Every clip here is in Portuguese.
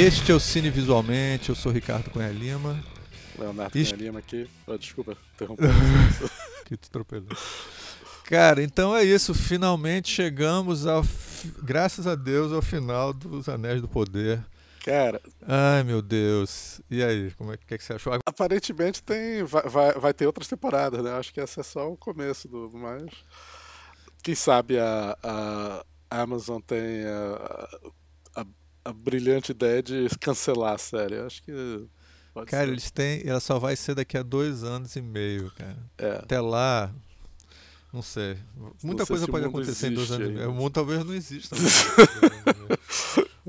Este é o Cine Visualmente, eu sou Ricardo Cunha Lima. Leonardo Cunha Lima aqui. Oh, desculpa, interromper. que te atropelou. Cara, então é isso. Finalmente chegamos ao. Graças a Deus ao final dos Anéis do Poder. Cara. Ai, meu Deus. E aí, como é que, é que você achou? Aparentemente tem, vai, vai, vai, ter outras temporadas, né? Acho que essa é só o começo do. Mas. Quem sabe a, a Amazon tem a, a, brilhante ideia de cancelar a série. Acho que. cara, ser. eles têm. Ela só vai ser daqui a dois anos e meio, cara. É. Até lá, não sei. Muita não sei coisa pode acontecer em dois anos. O mundo talvez não exista.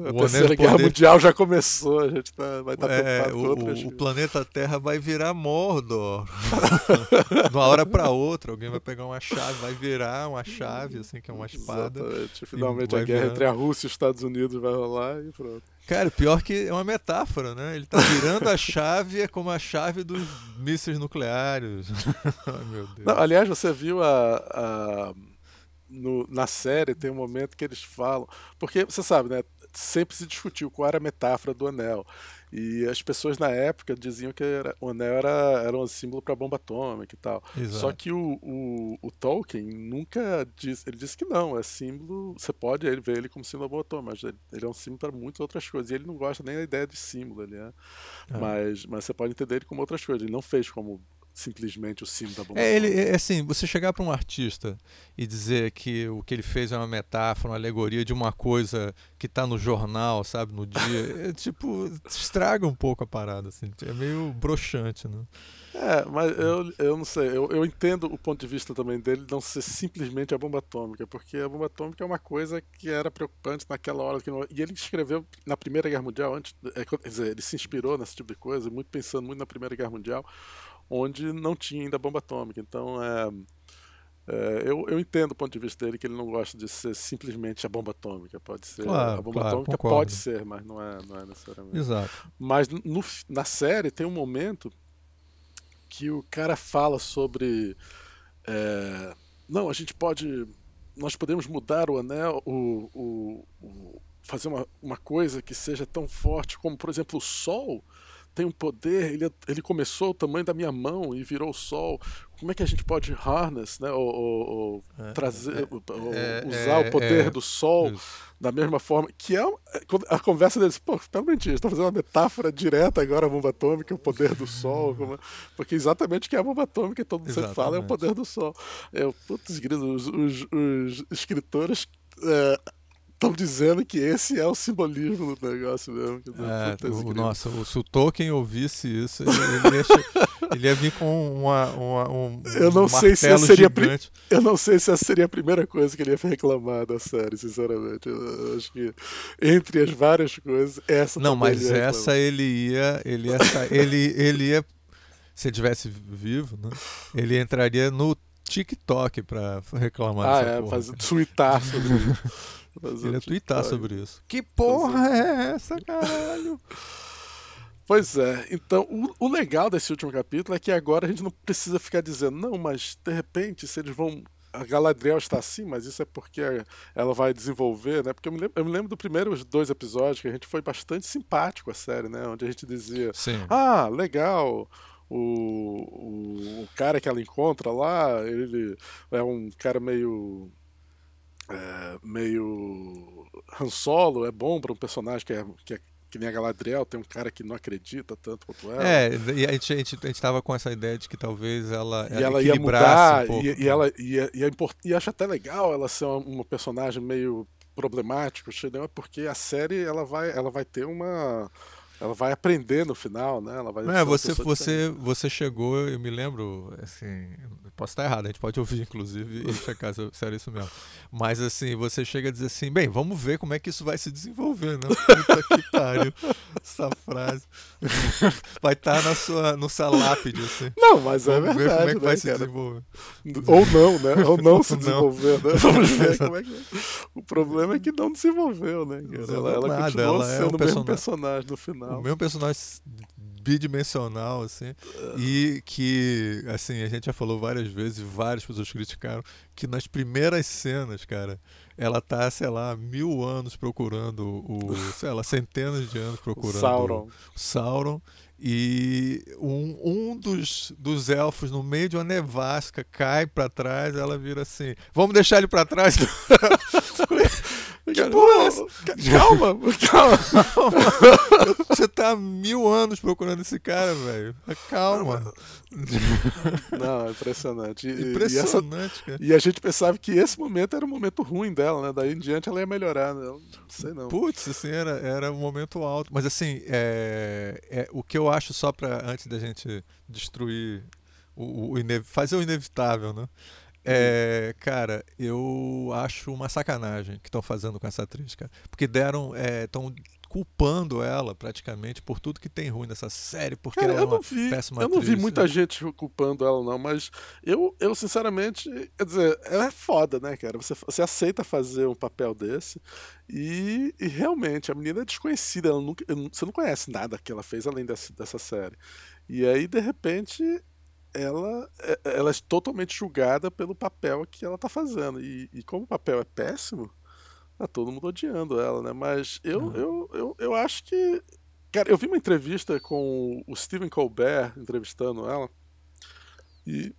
a Terceira Guerra poder... Mundial já começou, a gente tá, vai estar tá é, o, o, planeta Terra vai virar Mordor. de uma hora para outra, alguém vai pegar uma chave, vai virar uma chave, assim, que é uma espada. Exatamente. Finalmente a guerra virar... entre a Rússia e os Estados Unidos vai rolar e pronto. Cara, pior que é uma metáfora, né? Ele tá virando a chave, é como a chave dos mísseis nucleares. Não, aliás, você viu a... a... No, na série tem um momento que eles falam. Porque você sabe, né? sempre se discutiu qual era a metáfora do anel. E as pessoas na época diziam que era, o anel era, era um símbolo para bomba atômica e tal. Exato. Só que o, o, o, Tolkien nunca disse, ele disse que não, é símbolo, você pode ver ele como símbolo da bomba atômica, mas ele, ele, é um símbolo para muitas outras coisas. E ele não gosta nem da ideia de símbolo, ele é. Ah. Mas, mas você pode entender ele como outras coisas. Ele não fez como simplesmente o símbolo da bomba. É, ele, é assim, você chegar para um artista e dizer que o que ele fez é uma metáfora, uma alegoria de uma coisa que está no jornal, sabe, no dia, é, tipo, estraga um pouco a parada, assim, é meio broxante, né? É, mas eu, eu não sei, eu, eu entendo o ponto de vista também dele não ser simplesmente a bomba atômica, porque a bomba atômica é uma coisa que era preocupante naquela hora. Que não, e ele escreveu na Primeira Guerra Mundial, antes, é, quer dizer, ele se inspirou nesse tipo de coisa, muito pensando muito na Primeira Guerra Mundial, onde não tinha ainda bomba atômica. Então, é, é, eu, eu entendo o ponto de vista dele que ele não gosta de ser simplesmente a bomba atômica. Pode ser claro, a bomba claro, atômica concordo. pode ser, mas não é, não é necessariamente. Exato. Mas no, na série tem um momento que o cara fala sobre é, não, a gente pode nós podemos mudar o anel, o, o, o fazer uma, uma coisa que seja tão forte como, por exemplo, o Sol tem um poder, ele, ele começou o tamanho da minha mão e virou o sol. Como é que a gente pode harness, né? Ou, ou, ou é, trazer, é, ou, é, usar o poder é, do sol da mesma forma. Que é a conversa deles, pô, realmente, eles estão fazendo uma metáfora direta agora a bomba atômica, o poder do sol. Como, porque exatamente o que é a bomba atômica, todo mundo sempre fala, é o poder do sol. É, putz, os, os, os escritores. É, estão dizendo que esse é o simbolismo do negócio mesmo. É, o, nossa, se o Tolkien ouvisse isso, ele, ele, ia, ele ia, vir com uma, uma, um, eu não um sei se seria gigante. Eu não sei se essa seria a primeira coisa que ele ia reclamar da série, sinceramente. Eu acho que entre as várias coisas, essa Não, mas essa ele ia, ele ia, ele, ele ia, se ele tivesse vivo, né, ele entraria no TikTok para reclamar ah, dessa é, porra. fazer tweetar sobre isso. Ele ia twittar sobre isso. Que porra é essa, caralho? Pois é, então o, o, legal desse último capítulo é que agora a gente não precisa ficar dizendo, não, mas de repente, se eles vão. A Galadriel está assim, mas isso é porque ela vai desenvolver, né? Porque eu me lembro, eu me lembro dos primeiros dois episódios que a gente foi bastante simpático a série, né? Onde a gente dizia, Sim. ah, legal, o, o, o, cara que ela encontra lá, ele é um cara meio é, meio Han Solo é bom para um personagem que é, que é que nem a Galadriel, tem um cara que não acredita tanto quanto ela. É, e a gente, a gente, a gente tava com essa ideia de que talvez ela, e ela ia mudar, um pouco, e, e, ela ia, ia import... e acho até legal ela ser uma, uma personagem meio problemático, porque a série ela vai, ela vai ter uma ela vai aprender no final, né? Ela vai é, você você você chegou, eu me lembro, assim, posso estar errado, a gente pode ouvir inclusive e checar se era isso mesmo. Mas assim, você chega a dizer assim, bem, vamos ver como é que isso vai se desenvolver, né? Puta que pariu. Essa frase vai estar na sua no seu lápide assim. Não, mas é vamos verdade, ver como é que né, vai se cara? desenvolver. Ou não, né? Ou não se desenvolver, né? Vamos ver como é que O problema é que não desenvolveu, né? Ela, ela nada, continuou ela sendo é o mesmo personagem no final. O mesmo personagem bidimensional, assim, e que, assim, a gente já falou várias vezes, várias pessoas criticaram, que nas primeiras cenas, cara, ela tá, sei lá, mil anos procurando o, sei lá, centenas de anos procurando o Sauron. O Sauron e um, um dos, dos elfos no meio de uma nevasca cai para trás, ela vira assim: "Vamos deixar ele para trás". que porra é essa? Calma, calma. Você tá há mil anos procurando esse cara, velho. Calma. Não, é impressionante. E, impressionante, e, essa, e, a gente pensava que esse momento era o momento ruim dela, né? Daí em diante ela ia melhorar, né? Não sei não. Putz, assim, era, era um momento alto. Mas assim, é, é, o que eu acho só para antes da gente destruir o, o fazer o inevitável, né? É, cara, eu acho uma sacanagem que estão fazendo com essa atriz, cara. Porque deram. Estão é, culpando ela praticamente por tudo que tem ruim nessa série, porque cara, ela é uma vi, péssima Eu não atriz, vi muita né? gente culpando ela, não, mas eu, eu sinceramente, quer dizer, ela é foda, né, cara? Você, você aceita fazer um papel desse e, e realmente a menina é desconhecida, ela nunca, você não conhece nada que ela fez além dessa série. E aí, de repente, ela, é, ela é totalmente julgada pelo papel que ela tá fazendo. E, e como o papel é péssimo, tá todo mundo odiando ela, né? Mas eu, uhum. eu, eu, eu acho que. Cara, eu vi uma entrevista com o Stephen Colbert entrevistando ela. E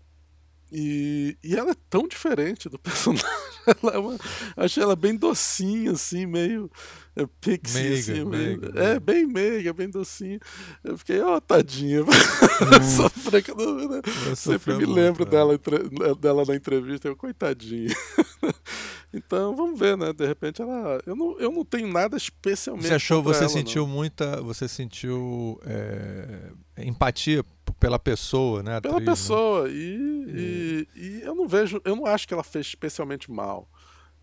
e, e ela é tão diferente do personagem. Ela é uma, achei ela bem docinha, assim, meio é, pixie, meiga, assim. Meiga, meio, é, bem meiga, bem docinha. Eu fiquei, ó, oh, tadinha. Hum. Sofrendo, né? Sempre me lembro dela, dela na entrevista, eu, coitadinha. então, vamos ver, né? De repente ela. Eu não, eu não tenho nada especialmente. Você achou, você ela, sentiu não. muita. Você sentiu é, empatia pela pessoa, né? Pela atriz, pessoa. Né? E, e, e, eu não vejo, eu não acho que ela fez especialmente mal.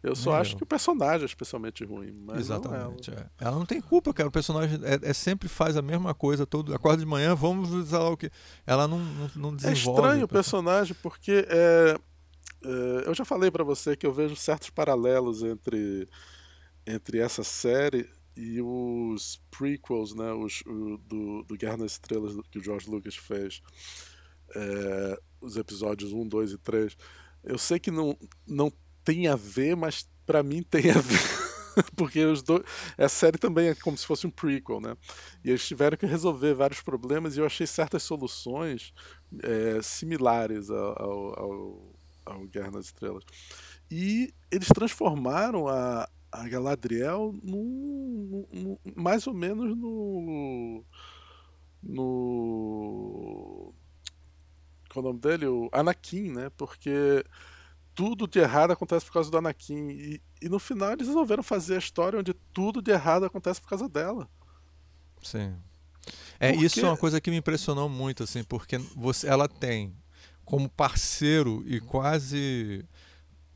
Eu só acho que o personagem é especialmente ruim. Exatamente. Não ela. É. ela. não tem culpa, cara. O personagem é, é, sempre faz a mesma coisa. Todo, acorda de manhã, vamos usar o que. Ela não, não, não desenvolve. É estranho o personagem, porque é, é, eu já falei para você que eu vejo certos paralelos entre, entre essa série e os prequels, né, os, o, do, do Guerra nas Estrelas que o George Lucas fez, é, os episódios 1, 2 e 3. Eu sei que não, não tem a ver, mas para mim tem a ver. Porque os dois. Essa série também é como se fosse um prequel, né? E eles tiveram que resolver vários problemas e eu achei certas soluções é, similares ao, ao, ao Guerra nas Estrelas. E eles transformaram a, a Galadriel num, num, mais ou menos no. no. Qual é o nome dele? O Anakin, né? Porque tudo de errado acontece por causa do Anakin. E, e no final eles resolveram fazer a história onde tudo de errado acontece por causa dela. Sim. É, porque... isso é uma coisa que me impressionou muito, assim, porque você, ela tem como parceiro e quase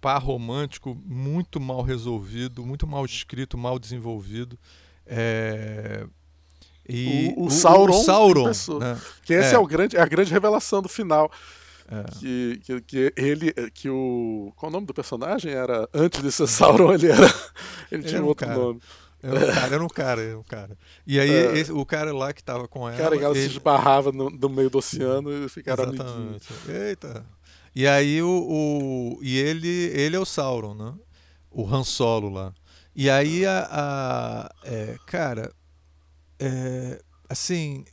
par romântico muito mal resolvido, muito mal escrito, mal desenvolvido. É... E o, o, Sauron, o Sauron né? que essa é. é, o grande, é a grande revelação do final. É. Que, que, que, ele, que o. Qual o nome do personagem? Era. Antes de ser Sauron, ele era. Ele tinha um outro cara. nome. Era um cara, era um cara, era um cara. E aí é. esse, o cara lá que tava com ela. Cara, ela ele... se esbarrava no, no, meio do oceano e ficaram Exatamente. amiguinhos. Eita. E aí o, o, e ele ele é o Sauron, né? O Han Solo lá. E aí a, a é, cara, é, assim,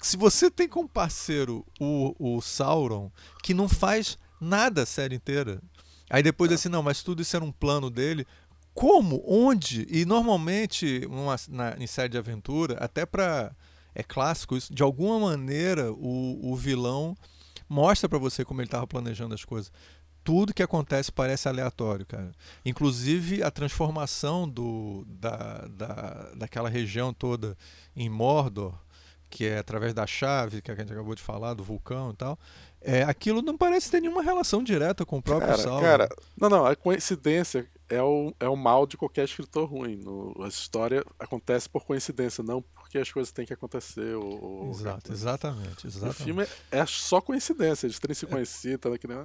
se você tem como parceiro o, o Sauron que não faz nada a série inteira, aí depois assim não, mas tudo isso era um plano dele. Como? Onde? E normalmente numa, na, em série de aventura, até para é clássico isso, de alguma maneira o, o vilão mostra para você como ele estava planejando as coisas. Tudo que acontece parece aleatório, cara. Inclusive a transformação do, da, da, daquela região toda em Mordor, que é através da chave, que a gente acabou de falar, do vulcão e tal. É, aquilo não parece ter nenhuma relação direta com o próprio cara, Sauron. Cara, não, não, a coincidência é o, é o mal de qualquer escritor ruim. No, a história acontece por coincidência, não porque as coisas têm que acontecer. Ou, Exato, exatamente, exatamente. O filme é, é só coincidência, eles terem se conhecido, tá, que nem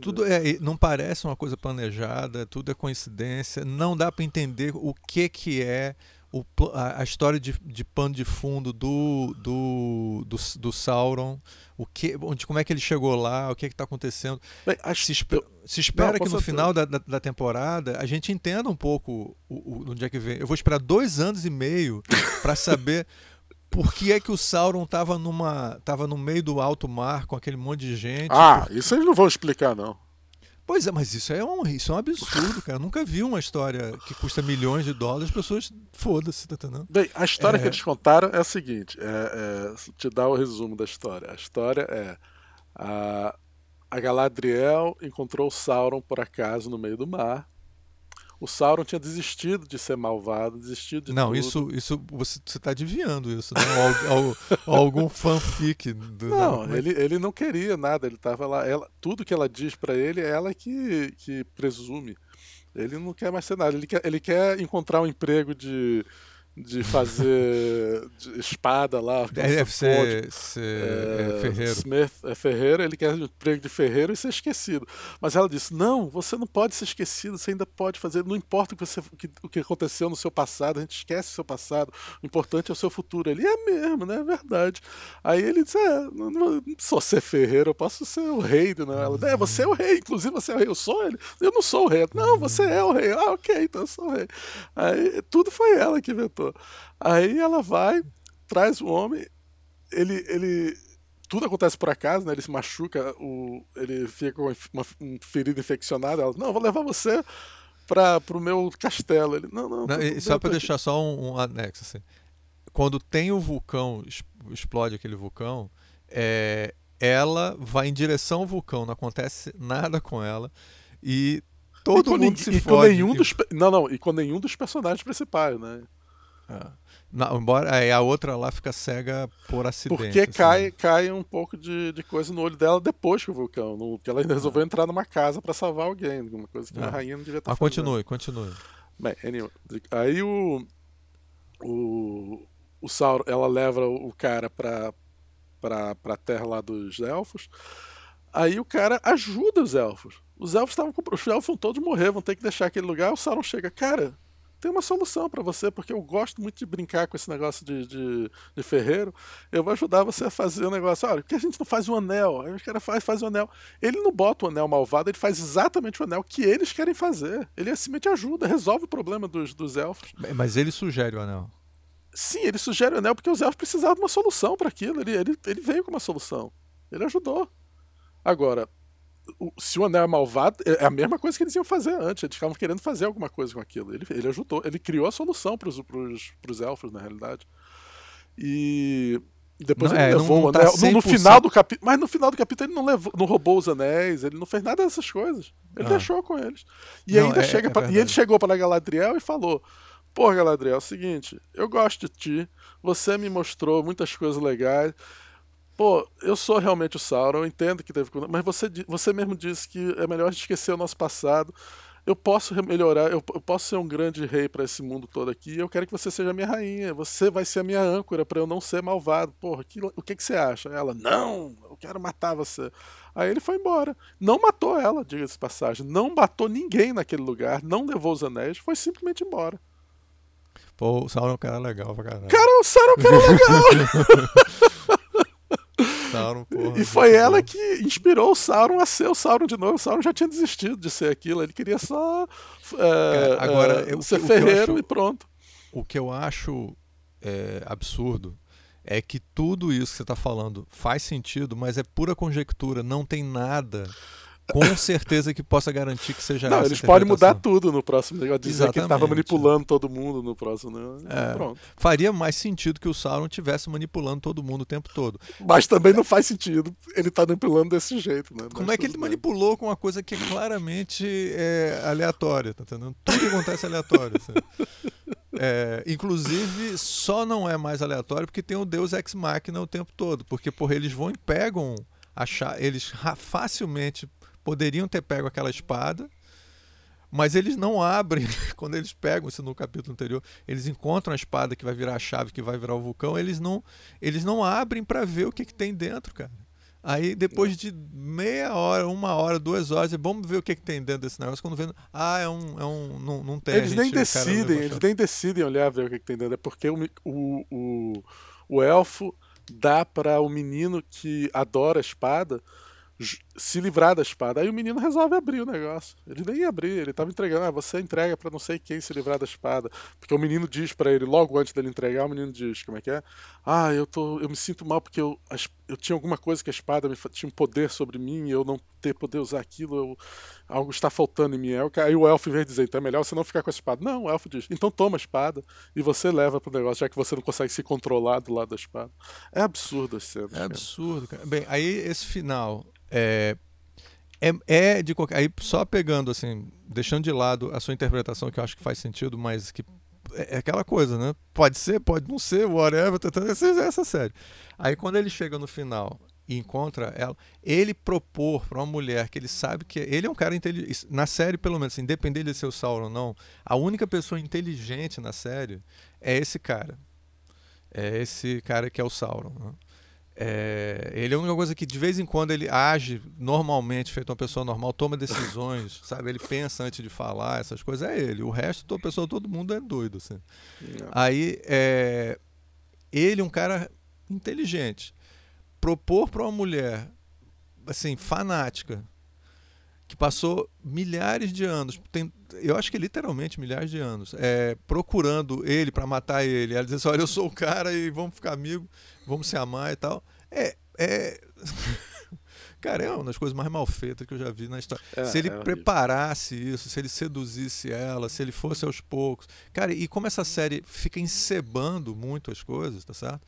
Tudo é, não parece uma coisa planejada, tudo é coincidência, não dá para entender o que que é o, a, a, história de, de pano de fundo do, do, do, do, Sauron, o que, onde, como é que ele chegou lá, o que é está acontecendo. Acho, se, esper, se, espera não, que no final da, da, da, temporada a gente entenda um pouco o, o, onde é que vem. Eu vou esperar dois anos e meio para saber por que é que o Sauron estava numa tava no meio do alto mar com aquele monte de gente. Ah, por... isso eles não vão explicar não. Pois é, mas isso é um, isso é um absurdo, cara. Eu nunca vi uma história que custa milhões de dólares, as pessoas, foda-se, tá entendendo? Bem, a história é... que eles contaram é a seguinte: é, é, te dar o resumo da história. A história é. A, a Galadriel encontrou Sauron por acaso no meio do mar o Sauron tinha desistido de ser malvado, desistido de Não, tudo. isso, isso você está adivinhando isso, né? Algum fanfic. Do, não, ele, ele não queria nada, ele estava lá. Ela, tudo que ela diz para ele é ela que, que presume. Ele não quer mais ser nada, ele quer, ele quer encontrar um emprego de de fazer de espada lá. Deve ser, ser é, é, ferreiro. Smith é ferreiro, ele quer um emprego de ferreiro e ser esquecido. Mas ela disse: não, você não pode ser esquecido, você ainda pode fazer, não importa o que, você, o que, aconteceu no seu passado, a gente esquece o seu passado, o importante é o seu futuro. Ele é mesmo, né? É verdade. Aí ele disse: é, não, não, só ser ferreiro, eu posso ser o rei. Né? Ela, é, você é o rei, inclusive você é o rei. Eu sou ele. Eu não sou o rei. Não, você é o rei. Ah, ok, então eu sou o rei. Aí tudo foi ela que inventou. Aí ela vai, traz o homem, ele, ele tudo acontece por acaso, né? Ele se machuca, o, ele fica com uma, ferida infeccionada. Ela, não, vou levar você para o meu castelo. Ele, não, não. não e só para deixar só um, um, anexo assim, quando tem o vulcão, explode aquele vulcão, é, ela vai em direção ao vulcão, não acontece nada com ela e todo e mundo se e fode. nenhum dos, não, não, e com nenhum dos personagens principais, né? É. Não, embora aí a outra lá fica cega por acidente. Porque assim. cai, cai um pouco de, de coisa no olho dela depois que o vulcão. No, que ela resolveu entrar numa casa para salvar alguém. Uma coisa que a rainha não devia estar Mas continue, continue. Bem, anyway, aí o. O, o Sauron, ela leva o cara pra, pra, pra terra lá dos elfos. Aí o cara ajuda os elfos. Os elfos estavam Os elfos vão todos morrer, vão ter que deixar aquele lugar. O Sauron chega, cara, tem uma solução para você, porque eu gosto muito de brincar com esse negócio de, de, de, ferreiro. Eu vou ajudar você a fazer o negócio. Olha, por que a gente não faz um anel? Aí os caras faz, faz o anel. Ele não bota o anel malvado, ele faz exatamente o anel que eles querem fazer. Ele simplesmente ajuda, resolve o problema dos, dos elfos. Mas ele sugere o anel. Sim, ele sugere o anel porque os elfos precisavam de uma solução para aquilo. Ele, ele, ele veio com uma solução. Ele ajudou. Agora, se o anel é malvado, é a mesma coisa que eles iam fazer antes. Eles estavam querendo fazer alguma coisa com aquilo. Ele, ele ajudou, ele criou a solução para os elfos, na realidade. E depois não, ele é, levou o tá anel. No, no, final do capítulo. Mas no final do capítulo ele não, levou, não roubou os anéis, ele não fez nada dessas coisas. Ele ah. deixou com eles. E não, ainda é, chega. É pra, e ele chegou para Galadriel e falou: Pô, Galadriel, é o seguinte, eu gosto de ti, você me mostrou muitas coisas legais. Pô, eu sou realmente o Sauron, eu entendo que teve. Mas você, você mesmo disse que é melhor esquecer o nosso passado. Eu posso melhorar, eu, eu posso ser um grande rei para esse mundo todo aqui. Eu quero que você seja a minha rainha. Você vai ser a minha âncora para eu não ser malvado. Porra, que, o que, que você acha? Ela, não, eu quero matar você. Aí ele foi embora. Não matou ela, diga-se passagem. Não matou ninguém naquele lugar. Não levou os anéis. Foi simplesmente embora. Pô, o Sauron é um cara legal pra caralho. Cara, o Sauron é um cara legal! Sauron, porra, e foi ela que inspirou o Sauron a ser o Sauron de novo. O Sauron já tinha desistido de ser aquilo, ele queria só é, Cara, agora, é, eu, ser ferreiro acho, e pronto. O que eu acho é, absurdo é que tudo isso que você está falando faz sentido, mas é pura conjectura, não tem nada com certeza que possa garantir que seja Não, eles podem mudar tudo no próximo negócio. Dizer Exatamente. que ele estava manipulando todo mundo no próximo. Né? É, Pronto. Faria mais sentido que o Sauron tivesse manipulando todo mundo o tempo todo. Mas também não faz sentido ele estar tá manipulando desse jeito. Né? Como Mas é que ele bem. manipulou com uma coisa que é claramente é, aleatória? Tá entendendo? Tudo que acontece é aleatório. Assim. É, inclusive, só não é mais aleatório porque tem o Deus Ex Machina o tempo todo. Porque, porra, eles vão e pegam achar, eles facilmente poderiam ter pego aquela espada, mas eles não abrem. Quando eles pegam isso no capítulo anterior, eles encontram a espada que vai virar a chave, que vai virar o vulcão, eles não, eles não abrem para ver o que, que tem dentro, cara. Aí depois de meia hora, uma hora, duas horas, vamos ver o que, que tem dentro desse negócio. Quando vendo, ah, é um. É um não, não tem. Eles gente, nem decidem, eles nem decidem olhar ver o que, que tem dentro. É porque o, o, o, o elfo dá para o menino que adora a espada se livrar da espada. Aí o menino resolve abrir o negócio. Ele nem ia abrir, ele estava entregando. Ah, você entrega para não sei quem se livrar da espada. Porque o menino diz para ele, logo antes dele entregar, o menino diz: Como é que é? Ah, eu, tô, eu me sinto mal porque eu, eu tinha alguma coisa que a espada me, tinha um poder sobre mim e eu não ter poder usar aquilo. Eu, algo está faltando em mim. Aí o elfo, vem dizer: Então é melhor você não ficar com a espada. Não, o elfo diz: Então toma a espada e você leva pro negócio, já que você não consegue se controlar do lado da espada. É absurdo as cenas. É absurdo, cara. Bem, aí esse final é, é, é de qualquer. Aí só pegando, assim, deixando de lado a sua interpretação, que eu acho que faz sentido, mas que é, é aquela coisa, né? Pode ser, pode não ser, whatever, tentando essa, essa série. Aí quando ele chega no final e encontra ela, ele propor para uma mulher que ele sabe que ele é um cara inteligente, na série pelo menos, assim, independente de ser o Sauron ou não, a única pessoa inteligente na série é esse cara. É esse cara que é o Sauron. Né? É, ele é a única coisa que de vez em quando ele age normalmente, feito uma pessoa normal, toma decisões, sabe? Ele pensa antes de falar, essas coisas, é ele. O resto, toda pessoa, todo mundo é doido, assim. Aí, é, ele, um cara inteligente, propor para uma mulher, assim, fanática, que passou milhares de anos, tem, eu acho que literalmente milhares de anos, é, procurando ele para matar ele. Ela diz assim: Olha, eu sou o cara e vamos ficar amigos, vamos se amar e tal. É. é... Cara, é uma das coisas mais mal feitas que eu já vi na história. É, se ele é preparasse isso, se ele seduzisse ela, se ele fosse aos poucos. Cara, e como essa série fica encebando muito as coisas, tá certo?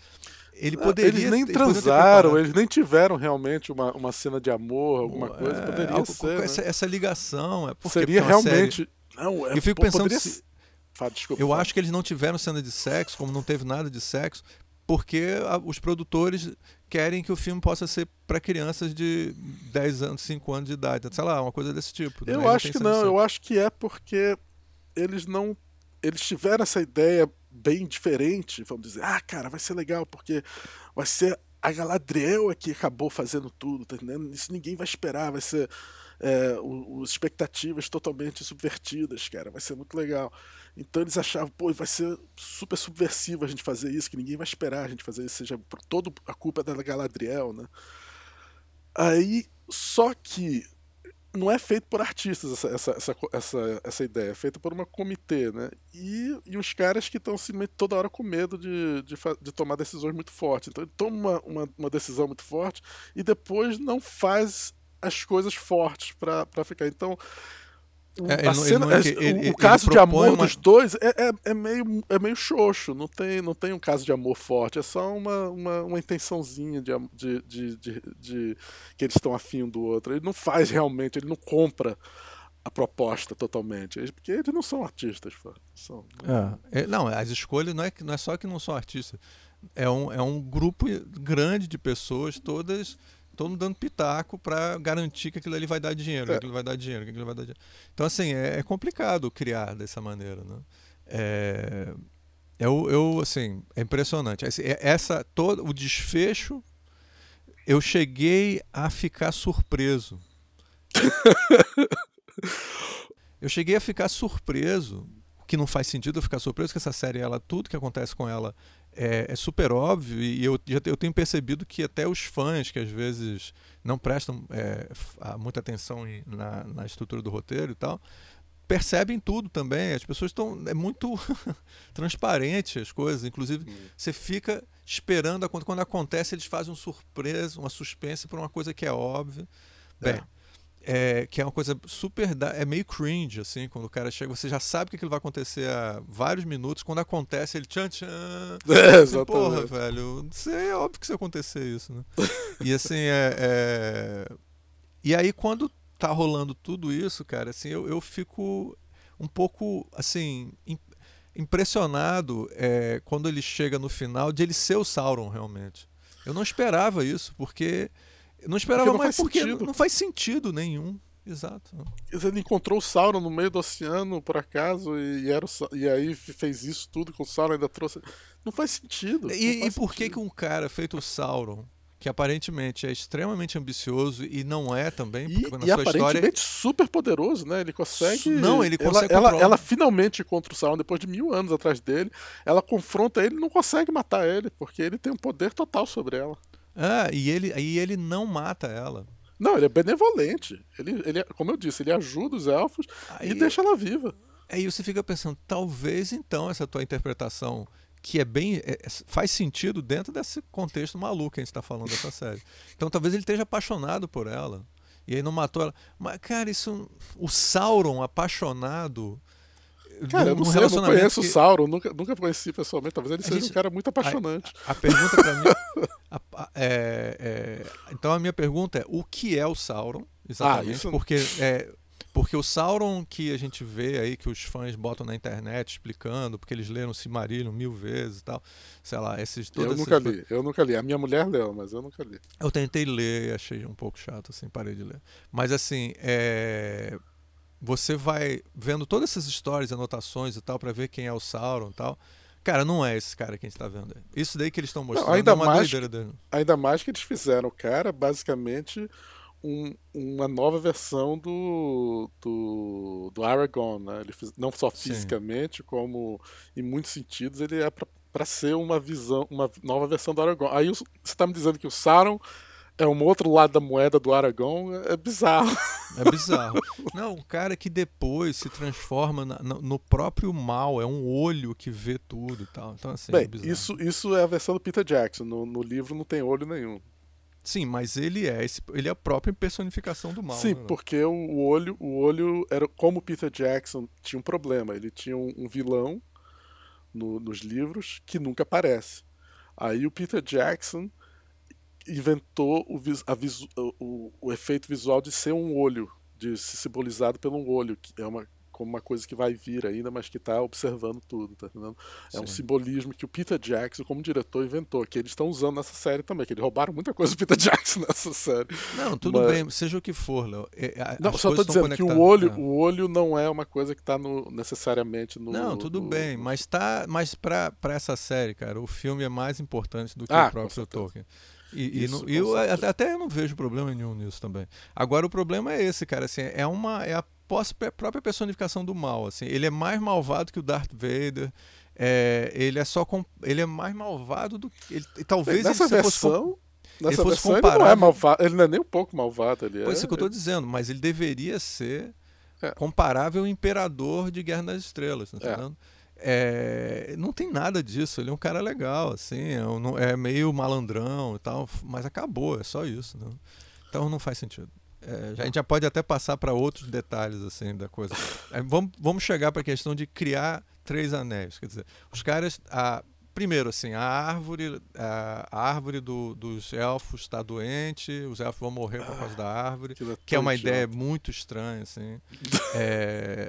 Ele ah, poderia. Eles nem transaram, eles nem tiveram realmente uma, uma cena de amor, alguma é, coisa. Poderia algo, ser. Essa, né? essa ligação. É porque, Seria porque realmente. Série... Não, é, eu fico pensando. Poderia... Se... desculpa, eu acho que eles não tiveram cena de sexo, como não teve nada de sexo, porque os produtores querem que o filme possa ser para crianças de 10 anos, 5 anos de idade, sei lá, uma coisa desse tipo. Eu acho que não, eu acho que é porque eles não eles tiveram essa ideia bem diferente, vamos dizer, ah, cara, vai ser legal porque vai ser a Galadriel é que acabou fazendo tudo, tá entendendo? Isso ninguém vai esperar, vai ser é, os expectativas totalmente subvertidas, cara, vai ser muito legal. Então eles achavam, pô, vai ser super subversivo a gente fazer isso, que ninguém vai esperar a gente fazer isso, seja por toda a culpa da Galadriel, né? Aí, só que não é feito por artistas essa, essa, essa, essa, essa ideia, é feita por uma comitê, né? E, e os caras que estão simplesmente toda hora com medo de, de, de, tomar decisões muito fortes. Então ele toma uma, uma, uma decisão muito forte e depois não faz as coisas fortes para ficar. Então é, a cena, é ele, o caso de amor uma... dos dois é, é, é, meio, é meio xoxo, não tem, não tem um caso de amor forte, é só uma, uma, uma intençãozinha de, de, de, de, de que eles estão afim do outro. Ele não faz realmente, ele não compra a proposta totalmente, porque eles não são artistas. São, é, não, as escolhas não é, não é só que não são artistas, é um, é um grupo grande de pessoas, todas todo mundo dando pitaco para garantir que aquilo ali vai dar dinheiro, é. que aquilo vai dar dinheiro, que aquilo vai dar dinheiro. Então, assim, é, é complicado criar dessa maneira, né? É, eu, eu, assim, é impressionante. É, essa, todo, o desfecho, eu cheguei a ficar surpreso. eu cheguei a ficar surpreso, que não faz sentido eu ficar surpreso, que essa série, ela, tudo que acontece com ela é, é, super óbvio e eu, eu tenho percebido que até os fãs que às vezes não prestam é, muita atenção na, na estrutura do roteiro e tal percebem tudo também as pessoas estão é muito transparente as coisas inclusive hum. você fica esperando a, quando acontece eles fazem um surpresa uma suspense por uma coisa que é óbvia é. bem é, que é uma coisa super. É meio cringe, assim, quando o cara chega, você já sabe que aquilo vai acontecer há vários minutos, quando acontece, ele tchan tchan. É, exatamente. Porra, velho, é óbvio que isso ia acontecer isso, né? e assim, é, é, E aí, quando tá rolando tudo isso, cara, assim, eu, eu fico um pouco, assim, impressionado é, quando ele chega no final de ele ser o Sauron, realmente. Eu não esperava isso, porque eu não esperava mais porque sentido. não faz sentido nenhum. Exato. Ele encontrou o Sauron no meio do oceano, por acaso, e, era o, e aí fez isso tudo com o Sauron, ainda trouxe. Não faz sentido. E, faz e por que, que um cara feito o Sauron, que aparentemente é extremamente ambicioso e não é também, e, porque na e sua aparentemente história... super poderoso, né? Ele consegue. Não, ele consegue ela, ela, ela finalmente contra o Sauron, depois de mil anos atrás dele, ela confronta ele e não consegue matar ele, porque ele tem um poder total sobre ela. Ah, e ele, e ele não mata ela. Não, ele é benevolente. Ele, ele, como eu disse, ele ajuda os elfos Aí, e deixa ela viva. aí você fica pensando, talvez então essa tua interpretação, que é bem. é- é- faz sentido dentro desse contexto maluco que a gente está falando dessa série. Então talvez ele esteja apaixonado por ela. E aí não matou ela. Mas, cara, isso. O Sauron apaixonado. Cara, eu num- não sei, eu não conheço que- o Sauron, nunca, nunca conheci pessoalmente. Talvez ele A seja gente- um cara muito apaixonante. A pergunta para mim. a- a- é- é- então a minha pergunta é: o que é o Sauron? Exatamente. Ah, isso- Porque, é, porque o Sauron que a gente vê aí, que os fãs botam na internet explicando, porque eles leram Silmarillion mil vezes e tal, sei lá, esses eu nunca li, eu nunca li. A minha mulher leu, mas eu nunca li. Eu tentei ler e achei um pouco chato, assim, parei de ler. Mas assim, é, você vai vendo todas essas histórias, anotações e tal, pra ver quem é o Sauron e tal. Cara, não é esse cara que a gente tá vendo. Isso daí que eles estão mostrando ainda é uma mais doideira dele. Ainda mais que eles fizeram o cara, basicamente, um- uma nova versão do, do, do Aragorn, né? Ele fiz- não só Sim. fisicamente, como em muitos sentidos, ele é para ser uma visão, uma nova versão do Aragorn. Aí você tá me dizendo que o Sauron é um outro lado da moeda do Aragorn, é bizarro. É bizarro. Não, um cara que depois se transforma na- no, próprio mal, é um olho que vê tudo e tal. Então, assim, é Bem, bizarro. isso, isso é a versão do Peter Jackson. No, no livro não tem olho nenhum. Sim, mas ele é, esse- ele é a própria personificação do mal. Sim, né? porque o, olho, o olho era como o Peter Jackson tinha um problema. Ele tinha um, um vilão no- nos livros que nunca aparece. Aí o Peter Jackson inventou o, visu- o- o efeito visual de ser um olho, de ser simbolizado pelo um olho, que é uma como uma coisa que vai vir ainda, mas que está observando tudo, tá entendendo? É um Sim. simbolismo que o Peter Jackson, como diretor, inventou, que eles estão usando nessa série também, que eles roubaram muita coisa do Peter Jackson nessa série. Não, tudo Mas- bem, seja o que for, Léo. é, a- Não, só estão dizendo que o olho, É. o olho não é uma coisa que tá no, necessariamente no. Não, tudo no- bem, mas tá, mas pra, pra essa série, cara, o filme é mais importante do que Ah, o próprio. Tolkien. E, e Isso, eu até, eu não vejo problema nenhum nisso também. Agora o problema é esse, cara, assim, é uma é a pós- própria personificação do mal, assim. Ele é mais malvado que o Darth Vader. é, ele é só com, ele é mais malvado do que ele, e talvez nessa ele, fosse com- versão, nessa fosse versão ele não é malvado, ele não é nem um pouco malvado, ele Pois é. é que eu tô dizendo, mas ele deveria ser É. comparável ao imperador de Guerra nas Estrelas, tá É. entendendo? É, não tem nada disso, ele é um cara legal, assim, é, um- é meio malandrão e tal, mas acabou, é só isso. Né? Então não faz sentido. É, já- a gente já pode até passar para outros detalhes assim da coisa. Aí vamos, vamos chegar para a questão de criar três anéis. Quer dizer, os caras. A, primeiro, assim, a árvore, a, a árvore do- dos elfos está doente, os elfos vão morrer por causa da árvore Aquilo que é uma ideia muito estranha, assim. É,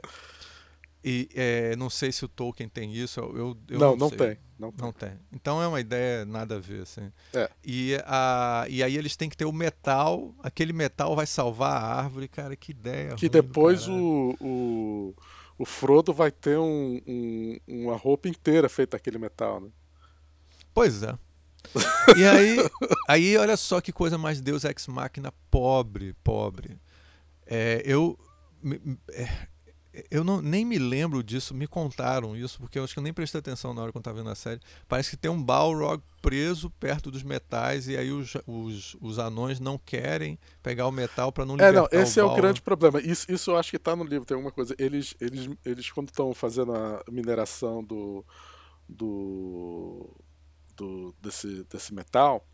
e é, não sei se o Tolkien tem isso. Eu, eu, não, não sei. tem. Não tem. Não tem. Então é uma ideia nada a ver, assim. É. E, a, e aí eles têm que ter o metal, aquele metal vai salvar a árvore, cara, que ideia. Que depois o, o, o Frodo vai ter um, um- uma roupa inteira feita daquele metal, né? Pois é. E aí, aí, olha só que coisa mais Deus Ex Machina pobre, pobre. É, eu é, eu não, nem me lembro disso, me contaram isso, porque eu acho que eu nem prestei atenção na hora que eu estava vendo a série. Parece que tem um Balrog preso perto dos metais e aí os, os, os anões não querem pegar o metal para não É, libertar não, esse é o grande problema. Isso, isso eu acho que tá no livro, tem alguma coisa. Eles, eles, eles quando estão fazendo a mineração do, do, do desse, desse metal,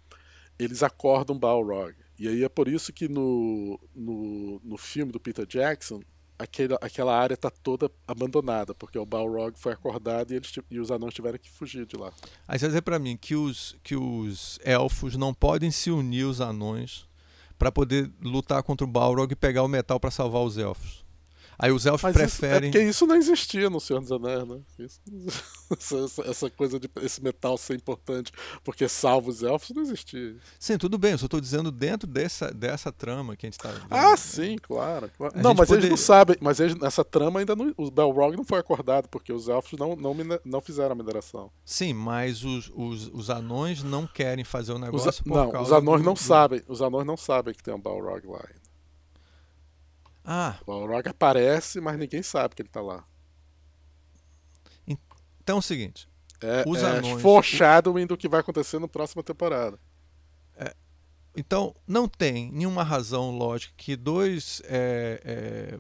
eles acordam Balrog. E aí é por isso que no, no, no filme do Peter Jackson, aquela, aquela área tá toda abandonada, porque o Balrog foi acordado e, eles, e os anões tiveram que fugir de lá. Aí você vai dizer pra mim que os, que os elfos não podem se unir os anões pra poder lutar contra o Balrog e pegar o metal pra salvar os elfos. Aí os elfos Mas preferem. Isso, é porque isso não existia no Senhor dos Anéis, né? Isso, essa, essa, coisa de esse metal ser importante porque salva os elfos não existia. Sim, tudo bem, eu só estou dizendo dentro dessa, dessa trama que a gente está. Ah, sim, claro. claro. Não, mas poder... eles não sabem. Mas eles, essa trama ainda não. O Belrog não foi acordado porque os elfos não, não, não fizeram a mineração. Sim, mas os, os, os anões não querem fazer o negócio os, Não, os anões do, não sabem. Os anões não sabem que tem um Balrog lá ainda. Ah. O Balrog aparece, mas ninguém sabe que ele tá lá. Então é o seguinte. É, os é anões, foreshadowing do que vai acontecer na próxima temporada. É, então, não tem nenhuma razão lógica que dois, é,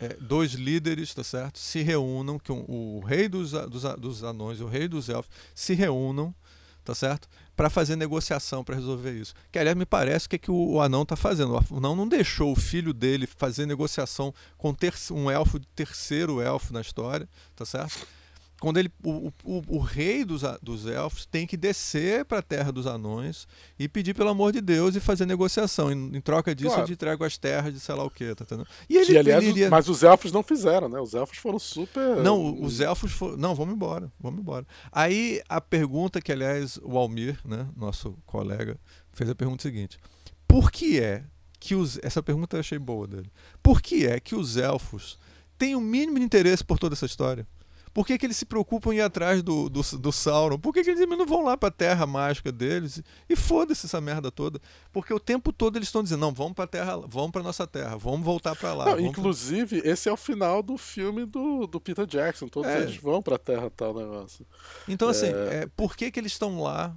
é, é dois líderes, tá certo? Se reúnam, que um, o rei dos, dos, dos anões e o rei dos elfos se reúnam, tá certo? para fazer negociação para resolver isso. Que aliás me parece que é que o, o anão está fazendo. O anão não deixou o filho dele fazer negociação com um elfo terceiro elfo na história, tá certo? Quando ele, o, o, o rei dos, dos elfos tem que descer para a terra dos anões e pedir pelo amor de Deus e fazer negociação. Em, em troca disso, claro. eu te entrego as terras de sei lá o quê, tá entendendo? E ele, que, aliás, ele iria... Mas os elfos não fizeram, né? Os elfos foram super. Não, os elfos foram. Não, vamos embora, vamos embora. Aí a pergunta que, aliás, o Almir, né, nosso colega, fez a pergunta seguinte: Por que é que os. Essa pergunta eu achei boa dele. Por que é que os elfos têm o mínimo de interesse por toda essa história? Por que, que eles se preocupam em ir atrás do, do, do Sauron? Por que, que eles não vão lá para a terra mágica deles? E foda-se essa merda toda. Porque o tempo todo eles estão dizendo: não, vamos para terra, vamos para nossa terra, vamos voltar para lá. Não, inclusive, pra... esse é o final do filme do, do Peter Jackson. Todos é. eles vão para a terra tal negócio. Então, assim, é... É, por que, que eles estão lá?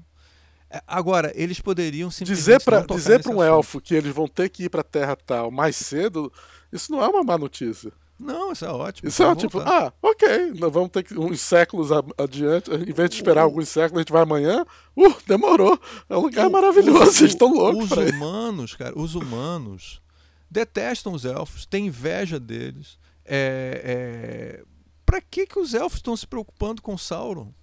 É, agora, eles poderiam simplesmente. Dizer para dizer um assunto. elfo que eles vão ter que ir para a terra tal mais cedo, isso não é uma má notícia. Não, isso é ótimo. Isso é tipo, ah, ok, nós vamos ter que uns séculos adiante, em vez de esperar alguns séculos, a gente vai amanhã. Uh, demorou. É um lugar o, maravilhoso, vocês estão loucos. Os humanos, cara, os humanos detestam os elfos, têm inveja deles. É, é... Pra que, que os elfos estão se preocupando com Sauron?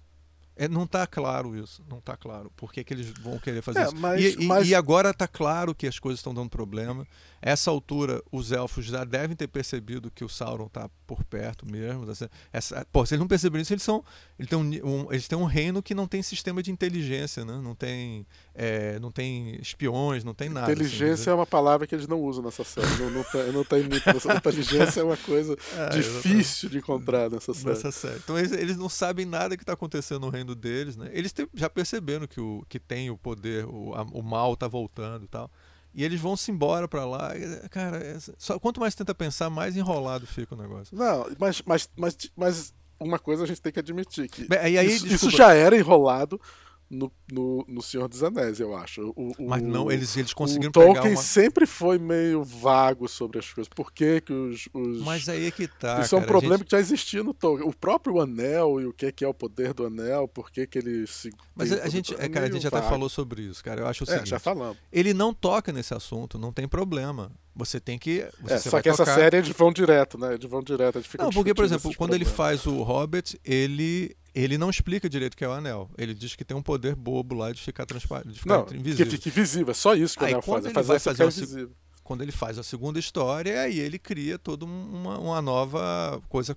É, não está claro isso, não está claro. Por que, que eles vão querer fazer é, isso? Mas, e, mas... e, agora está claro que as coisas estão dando problema. Essa altura, os elfos já devem ter percebido que o Sauron está por perto mesmo. Essa, essa, pô, se eles não perceberam isso, eles, são, eles, têm um, um, eles têm um reino que não tem sistema de inteligência, né? não, tem, é, não tem espiões, não tem nada. Assim, inteligência assim, é uma palavra que eles não usam nessa série. não, não, tem, não tem muito. Inteligência é uma coisa é, difícil de encontrar nessa série. Nessa série. Então eles, eles não sabem nada que está acontecendo no reino deles, né? Eles te, já perceberam que, o, que tem o poder, o, a, o mal tá voltando e tal. E eles vão se embora para lá. Cara, é, só, quanto mais tenta pensar, mais enrolado fica o negócio. Não, mas, mas, mas, mas uma coisa a gente tem que admitir que Bem, aí, isso, isso, já era enrolado no, no, no, Senhor dos Anéis, eu acho. O, o, Mas não, eles, eles conseguiram o Tolkien pegar uma... sempre foi meio vago sobre as coisas. Por que, que os, os... Mas aí é que tá. Isso cara, é um problema gente... que já existia no Tolkien. O próprio anel e o que, que é o poder do anel, por que, que ele se. Mas a gente, é, cara, a gente vago. até falou sobre isso, cara. Eu acho o seguinte. É, já falamos. Ele não toca nesse assunto, não tem problema. Você tem que. Você, é, só que tocar... essa série eles vão direto, né? Eles vão direto. Eles não, porque, por exemplo, quando problemas. ele faz o Hobbit, ele ele não explica direito o que é o anel. Ele diz que tem um poder bobo lá de ficar transparente, de ficar não, invisível. Que fique invisível, é só isso que aí, o anel faz. É fazer, fazer invisível. Quando ele faz a segunda história, aí ele cria toda uma, uma nova coisa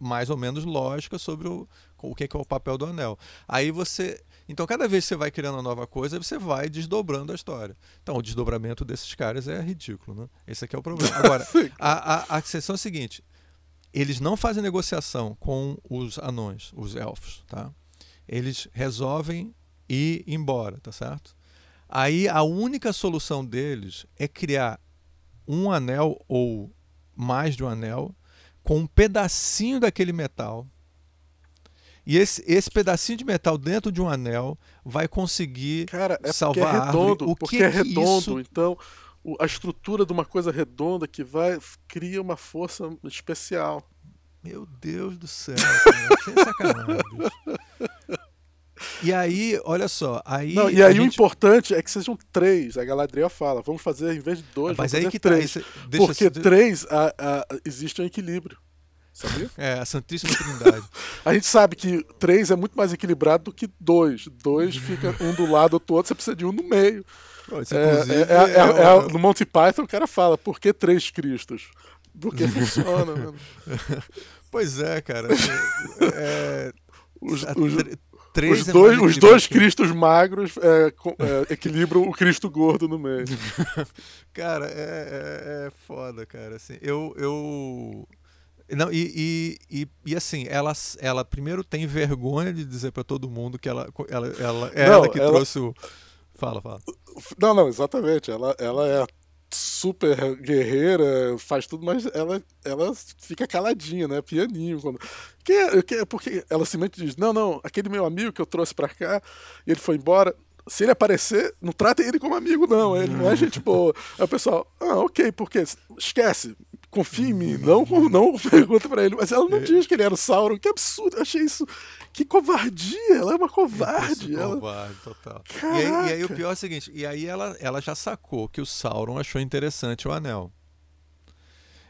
mais ou menos lógica sobre o, o que é, que é o papel do anel. Aí você. Então, cada vez que você vai criando uma nova coisa, você vai desdobrando a história. Então, o desdobramento desses caras é ridículo, né? Esse aqui é o problema. Agora, a, a, a questão é a seguinte: eles não fazem negociação com os anões, os elfos, tá? Eles resolvem ir embora, tá certo? Aí a única solução deles é criar um anel ou mais de um anel com um pedacinho daquele metal. E esse, esse pedacinho de metal dentro de um anel vai conseguir Cara, é salvar é redondo, a árvore. O que é redondo, isso... então a estrutura de uma coisa redonda que vai cria uma força especial. Meu Deus do céu, cara, sem sacanagem. E aí, olha só, aí. Não, e aí gente... o importante é que sejam três. A Galadriel fala, vamos fazer em vez de dois, Mas aí que tá, três. Tá, porque três a, a, existe um equilíbrio. Sabia? É, a Santíssima Trindade. a gente sabe que três é muito mais equilibrado do que dois. Dois fica um do lado do outro, você precisa de um no meio. É, é, é, é, no Monty Python o cara fala, por que três Cristos? Porque funciona, né? Pois é, cara. É, Os, os- os é dois, os dois Cristos magros é, é, equilibram o Cristo gordo no meio. Cara, é, é, é foda, cara. Assim, eu. eu... Não, e, e, e, e assim, ela, ela primeiro tem vergonha de dizer pra todo mundo que ela, ela, ela é Não, ela que ela- trouxe o. Fala, fala. Não, não, exatamente. Ela, ela é super guerreira, faz tudo, mas ela, ela fica caladinha, né? Pianinho. Quando... Que, que, porque ela simplesmente diz: Não, não, aquele meu amigo que eu trouxe pra cá, ele foi embora. Se ele aparecer, não trata ele como amigo, não. Ele não é gente boa. Aí o pessoal, ah, ok, porque esquece, confia em mim. Não, não pergunta pra ele. Mas ela não diz que ele era o Sauron. Que absurdo. Eu achei isso. Que covardia. Ela é uma covarde. Ela... covarde, total. E aí, e aí o pior é o seguinte, e aí ela, ela já sacou que o Sauron achou interessante o anel.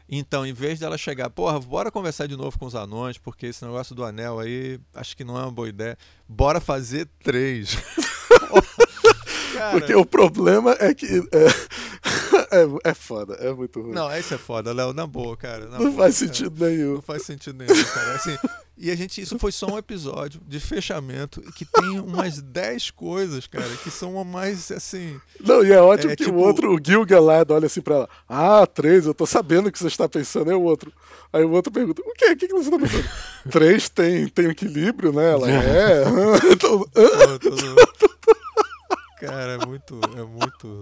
Então, em vez dela chegar, porra, bora conversar de novo com os anões, porque esse negócio do anel aí, acho que não é uma boa ideia. Bora fazer três. Cara, Porque o problema é que. É, é, é foda, é muito ruim. Não, esse é foda, Léo, na boa, cara. na Não boa, faz cara. sentido nenhum. Não faz sentido nenhum, cara. Assim, e a gente, isso foi só um episódio de fechamento que tem umas 10 coisas, cara, que são mais assim. Não, e é ótimo É, que tipo- o outro, o Gil-galad, olha assim pra ela. Ah, três, eu tô sabendo o que você está pensando. É o outro. Aí o outro pergunta, o quê? O que, que você tá pensando? três tem, tem equilíbrio, né? Ela é. então, Cara, é muito. É muito.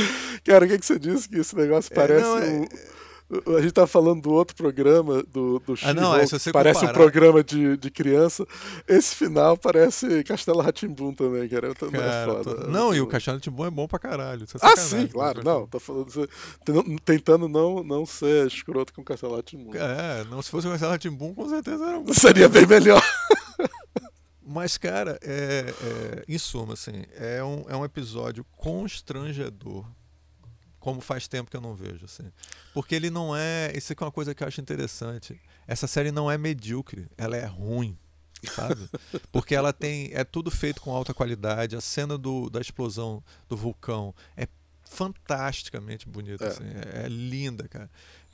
cara, o que, que você disse? Que esse negócio parece. não, é- o- o- A gente tá falando do outro programa, do, do Ah, não, é, Parece um comparar- programa de, de criança. Esse final parece Castelo Ratimbum também, cara. Eu tô- é Cara, foda. tô- Não, e o Castelo Timbom é bom pra caralho. é Ah, sim, claro. Não, tô falando, tentando não, não ser escroto com o Castelo Rá-Tim-Bum. É, não, se fosse o Castelo Timbum, com certeza era um. Seria bem melhor. Mas, cara, é, é- em suma, assim, é um, é um episódio constrangedor. Como faz tempo que eu não vejo, assim. Porque ele não é. Isso aqui é uma coisa que eu acho interessante. Essa série não é medíocre, ela é ruim. Sabe? Porque ela tem. É tudo feito com alta qualidade. A cena do, da explosão do vulcão é fantasticamente bonita. É. assim, é- é linda, cara.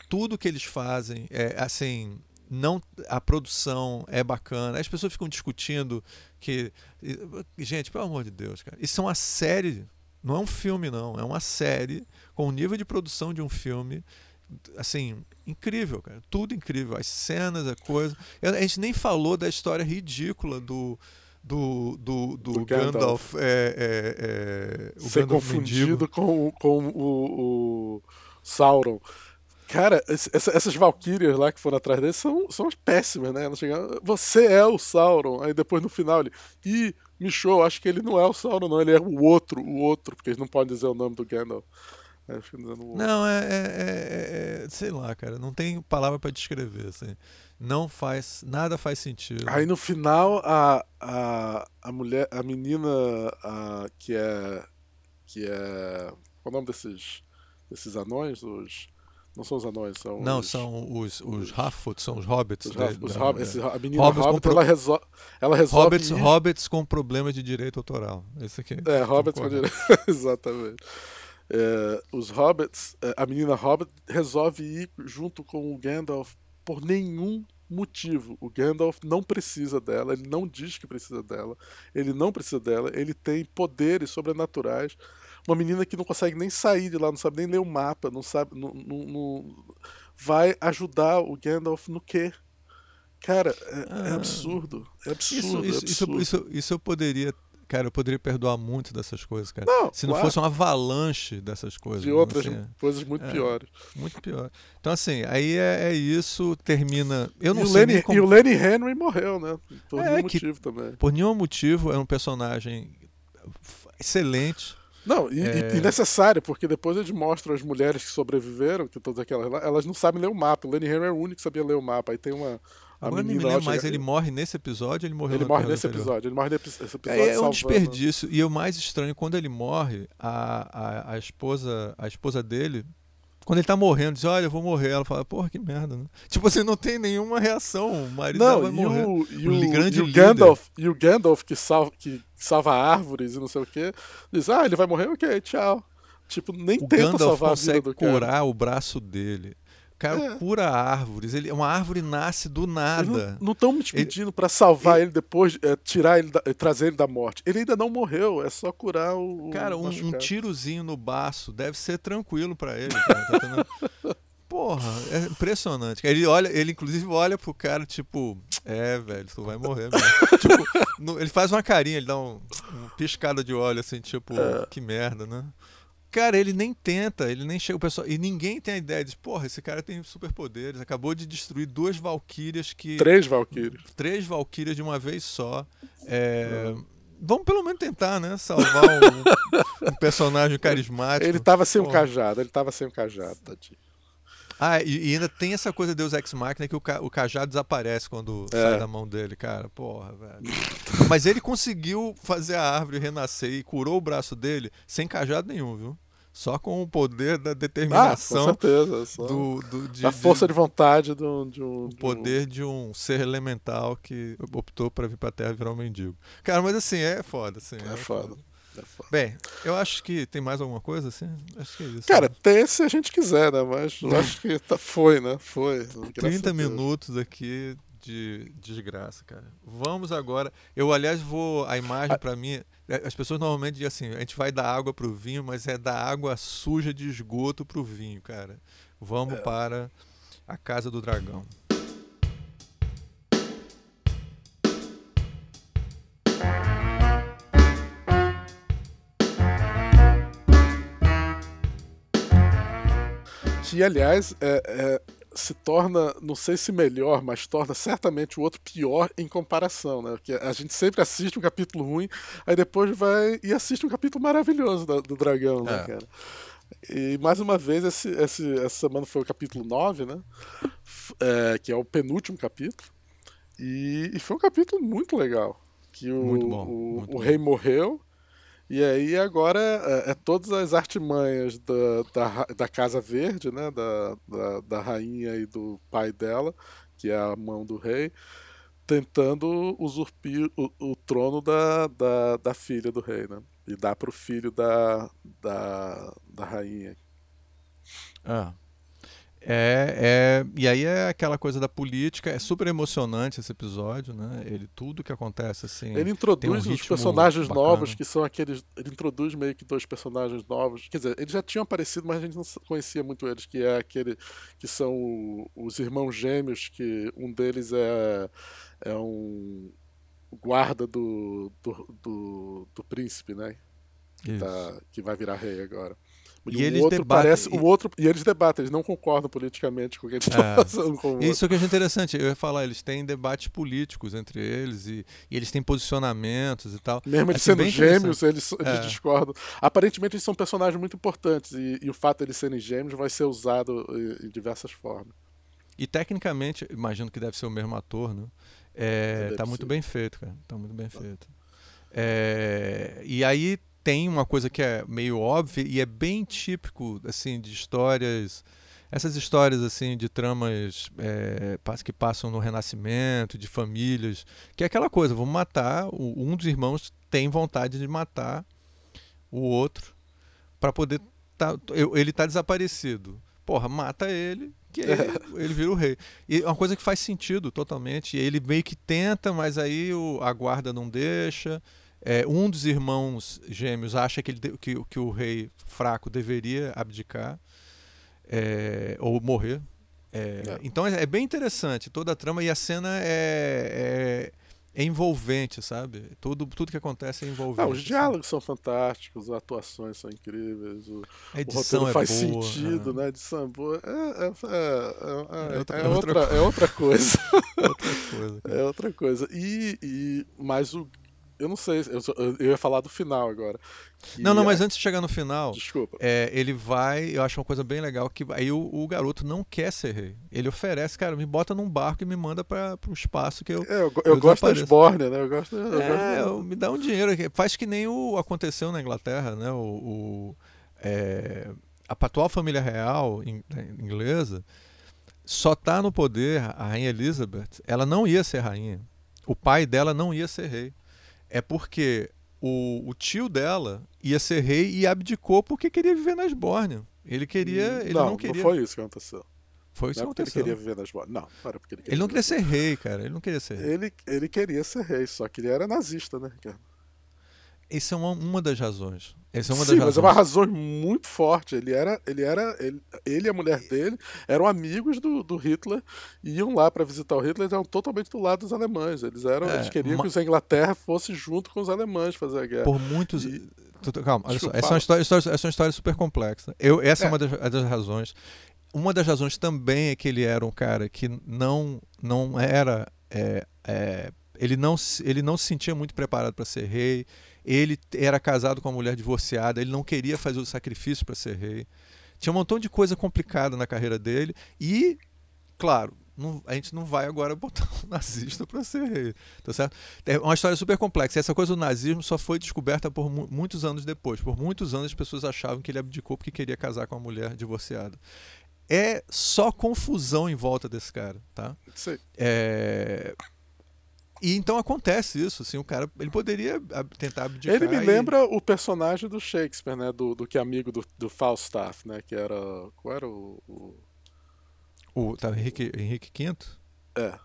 Tudo que eles fazem é assim. Não, a produção é bacana. As pessoas ficam discutindo que. Gente, pelo amor de Deus, cara. Isso é uma série. Não é um filme, não. É uma série com o nível de produção de um filme. Assim, incrível, cara. Tudo incrível. As cenas, a coisa. A gente nem falou da história ridícula do. Do, do, do, Do Gandalf, Gandalf. é, é, é, o Ser Gandalf confundido mendigo. com, com o, o Sauron. Cara, essa- essas Valkyrias lá que foram atrás dele são, são as péssimas, né? Elas você é o Sauron. Aí depois no final ele, ih, Michou, acho que ele não é o Sauron, não, ele é o outro, o outro, porque eles não podem dizer o nome do Gandalf. Não, é, é- é- é- Sei lá, cara. Não tem palavra pra descrever. Assim. Não faz. Nada faz sentido. Aí no final a, a, a mulher, a menina a, que é. que é. Qual é o nome desses. desses anões? Os. Não são os anões, são Não, os, são os, os Harfoot, são os hobbits. os, Hob- os da- Hob- esse- a menina Hobbits Hobbit, com pro- ela, resol, ela resolve. Hobbits, ir- hobbits com problemas de direito autoral. Esse aqui. É, Hobbits com direito. Exatamente. É, os Hobbits, é, a menina Hobbit resolve ir junto com o Gandalf por nenhum motivo. O Gandalf não precisa dela, ele não diz que precisa dela, ele não precisa dela, ele tem poderes sobrenaturais. Uma menina que não consegue nem sair de lá, não sabe nem ler o mapa, não sabe. Não, não- não- vai ajudar o Gandalf no quê? Cara, é, é Ah. absurdo. É absurdo. é isso, isso, absurdo. isso, isso eu poderia. Cara, eu poderia perdoar muito dessas coisas, cara. Não, Se não claro. fosse uma avalanche dessas coisas. de outras assim, coisas muito é. piores. muito pior. Então, assim, aí é, é isso, termina. Eu não e, o sei Lenny, nem como. e o Lenny Henry morreu, né? Por É, nenhum que- motivo também. Por nenhum motivo, é um personagem excelente. Não, e, É. e necessário, porque depois eles mostram as mulheres que sobreviveram, que todas aquelas lá, elas não sabem ler o mapa. O Lenny Henry é o único que sabia ler o mapa. Aí tem uma. A Agora eu nem me lembro, mas ele morre nesse episódio, ele morreu ele morre nesse anterior. episódio. Ele morre nesse episódio. É, é um desperdício. E o mais estranho, quando ele morre, a, a, a esposa a esposa dele, quando ele tá morrendo, diz, olha, eu vou morrer. Ela fala, porra, que merda, né? Tipo, você não tem nenhuma reação. O marido vai Não, e morrer. o, e O grande e o líder. Gandalf, e o Gandalf que salva, que salva árvores e não sei o que, diz, ah, ele vai morrer, ok, tchau. Tipo, nem O tenta Gandalf salvar a vida consegue do cara. curar o braço dele. O cara É. cura árvores. Ele, uma árvore nasce do nada. Não estão me pedindo pra salvar ele, depois, é, tirar ele, da- trazer ele da morte. Ele ainda não morreu, é só curar o. Cara, um, um tirozinho no baço deve ser tranquilo pra ele, cara, tá? Porra, é impressionante. Ele olha, ele inclusive olha pro cara, tipo, é, velho, tu vai morrer mesmo. tipo, no- ele faz uma carinha, ele dá um, uma piscada de olho, assim, tipo, É. que merda, né? Cara, ele nem tenta, ele nem chega o pessoal. E ninguém tem a ideia de, porra, esse cara tem superpoderes, acabou de destruir duas valquírias que. Três Valkyries. três valquírias de uma vez só. É, Vamos pelo menos tentar, né? Salvar um, um personagem carismático. Ele tava sem o cajado, ele tava sem o cajado, tadinho. Ah, e, e ainda tem essa coisa Deus Ex Machina que o, ca- o cajado desaparece quando É. sai da mão dele, cara. Porra, velho. Mas ele conseguiu fazer a árvore renascer e curou o braço dele sem cajado nenhum, viu? Só com o poder da Ah, com determinação certeza. Só do, do, de, da força de vontade do, de um. o de um- poder de um ser elemental que optou pra vir pra Terra e virar um mendigo. Cara, mas assim, é foda, assim. É foda. É foda. Bem, eu acho que tem mais alguma coisa, assim? Acho que é isso. Cara, né? tem se a gente quiser, né? Mas eu acho que tá- foi, né? Foi. Graças 30 a Deus. minutos aqui de desgraça, cara. Vamos agora. Eu, aliás, vou. A imagem pra mim. é, As pessoas normalmente dizem assim: a gente vai dar água pro vinho, mas é dar água suja de esgoto pro vinho, cara. Vamos para a Casa do Dragão. Que, aliás, é, é, se torna, não sei se melhor, mas torna certamente o outro pior em comparação, né? Porque a gente sempre assiste um capítulo ruim, aí depois vai e assiste um capítulo maravilhoso da- do dragão, né, É. cara? E mais uma vez, esse, esse- essa semana foi o capítulo 9, né? É, que é o penúltimo capítulo. E, e foi um capítulo muito legal. Que o, Muito bom, o, muito o rei morreu. E aí agora é, é todas as artimanhas da, da, da Casa Verde, né? Da, da, da rainha e do pai dela, que é a mão do rei, tentando usurpir o, o trono da, da, da filha do rei, né? E dar pro filho da, da, da rainha. Ah. É, é, e aí é aquela coisa da política, é super emocionante esse episódio, né? Ele, tudo que acontece assim. Ele introduz os ritmo personagens bacana. novos, que são aqueles. Ele introduz meio que dois personagens novos. Quer dizer, eles já tinham aparecido, mas a gente não conhecia muito eles, que é aquele. que são o- os irmãos gêmeos, que um deles é, é um guarda do, do, do, do príncipe, né? Que, tá, que vai virar rei agora. E o eles outro debatem- parece. e- O outro, e eles debatem, eles não concordam politicamente com o que eles estão É. fazendo com o outro. Isso que eu achei interessante, eu ia falar, eles têm debates políticos entre eles e, e eles têm posicionamentos e tal. Mesmo eles Achei sendo gêmeos, eles, eles É. discordam. Aparentemente, eles são personagens muito importantes e, e o fato de eles serem gêmeos vai ser usado em, em diversas formas. E tecnicamente, imagino que deve ser o mesmo ator, né? É, Deve tá muito ser. bem feito, cara. Tá muito bem feito. É, e aí tem uma coisa que é meio óbvia e é bem típico, assim, de histórias. Essas histórias, assim, de tramas é, que passam no Renascimento, de famílias, que é aquela coisa, vamos matar, um dos irmãos tem vontade de matar o outro para poder. Tá, ele tá desaparecido. Porra, mata ele, que ele, ele vira o rei. E é uma coisa que faz sentido totalmente. Ele meio que tenta, mas aí o- a guarda não deixa. É, um dos irmãos gêmeos acha que, ele de- que, que o rei fraco deveria abdicar é, ou morrer. É, É. Então é, é bem interessante toda a trama e a cena é, é, envolvente, sabe? Tudo, tudo que acontece é envolvente. Ah, os assim. diálogos são fantásticos, as atuações são incríveis, o, A o edição é faz boa, sentido, né? né? é boa. É, outra- é é outra coisa. Outra coisa. É outra coisa. E, e mas o. Eu não sei, eu, só- eu ia falar do final agora. Não, não, é- mas antes de chegar no final, Desculpa. é, ele vai, eu acho uma coisa bem legal, que aí o, o garoto não quer ser rei. Ele oferece, cara, me bota num barco e me manda para o espaço que eu. É, eu, eu eu gosto da. Esbórnia, né? Eu gosto, eu É, gosto me dá um dinheiro. aqui. Faz que nem o aconteceu na Inglaterra, né? O, o- é, a atual família real in- inglesa só tá no poder a rainha Elizabeth. Ela não ia ser rainha. O pai dela não ia ser rei. É porque o, o tio dela ia ser rei e abdicou porque queria viver na Esbórnia. Ele queria, ele não, não, queria. foi isso que aconteceu. Foi isso não é porque ele queria viver nas bordas. Não, não era porque ele queria. Ele não queria ser rei, cara. Ele não queria ser rei. Ele, ele queria ser rei, só que ele era nazista, né, Ricardo? Essa é uma, uma das razões. Essa é uma Sim, das mas razões. é uma razão muito forte. Ele era, ele era, ele, ele e a mulher dele eram amigos do, do Hitler e iam lá para visitar o Hitler. Eram totalmente do lado dos alemães. Eles eram, É, eles queriam ma- que a Inglaterra fosse junto com os alemães fazer a guerra. Por muitos. E- Calma, olha só. Essa é, uma história, história- essa é uma história super complexa. Eu, essa é, É. uma das, é das razões. Uma das razões também é que ele era um cara que não, não era. é, é, ele, não, ele não se sentia muito preparado para ser rei. Ele era casado com uma mulher divorciada. Ele não queria fazer o sacrifício para ser rei. Tinha um montão de coisa complicada na carreira dele. E, claro, não- a gente não vai agora botar um nazista para ser rei. Tá certo? É uma história super complexa. Essa coisa do nazismo só foi descoberta por mu- muitos anos depois. Por muitos anos as pessoas achavam que ele abdicou porque queria casar com uma mulher divorciada. É só confusão em volta desse cara, tá? Sim. É, E então acontece isso, assim, o cara, ele poderia tentar abdicar. Ele me e- lembra o personagem do Shakespeare, né? Do, do que é amigo do, do Falstaff, né? Que era. Qual era o. o- o tá, Henrique, Henrique V? É.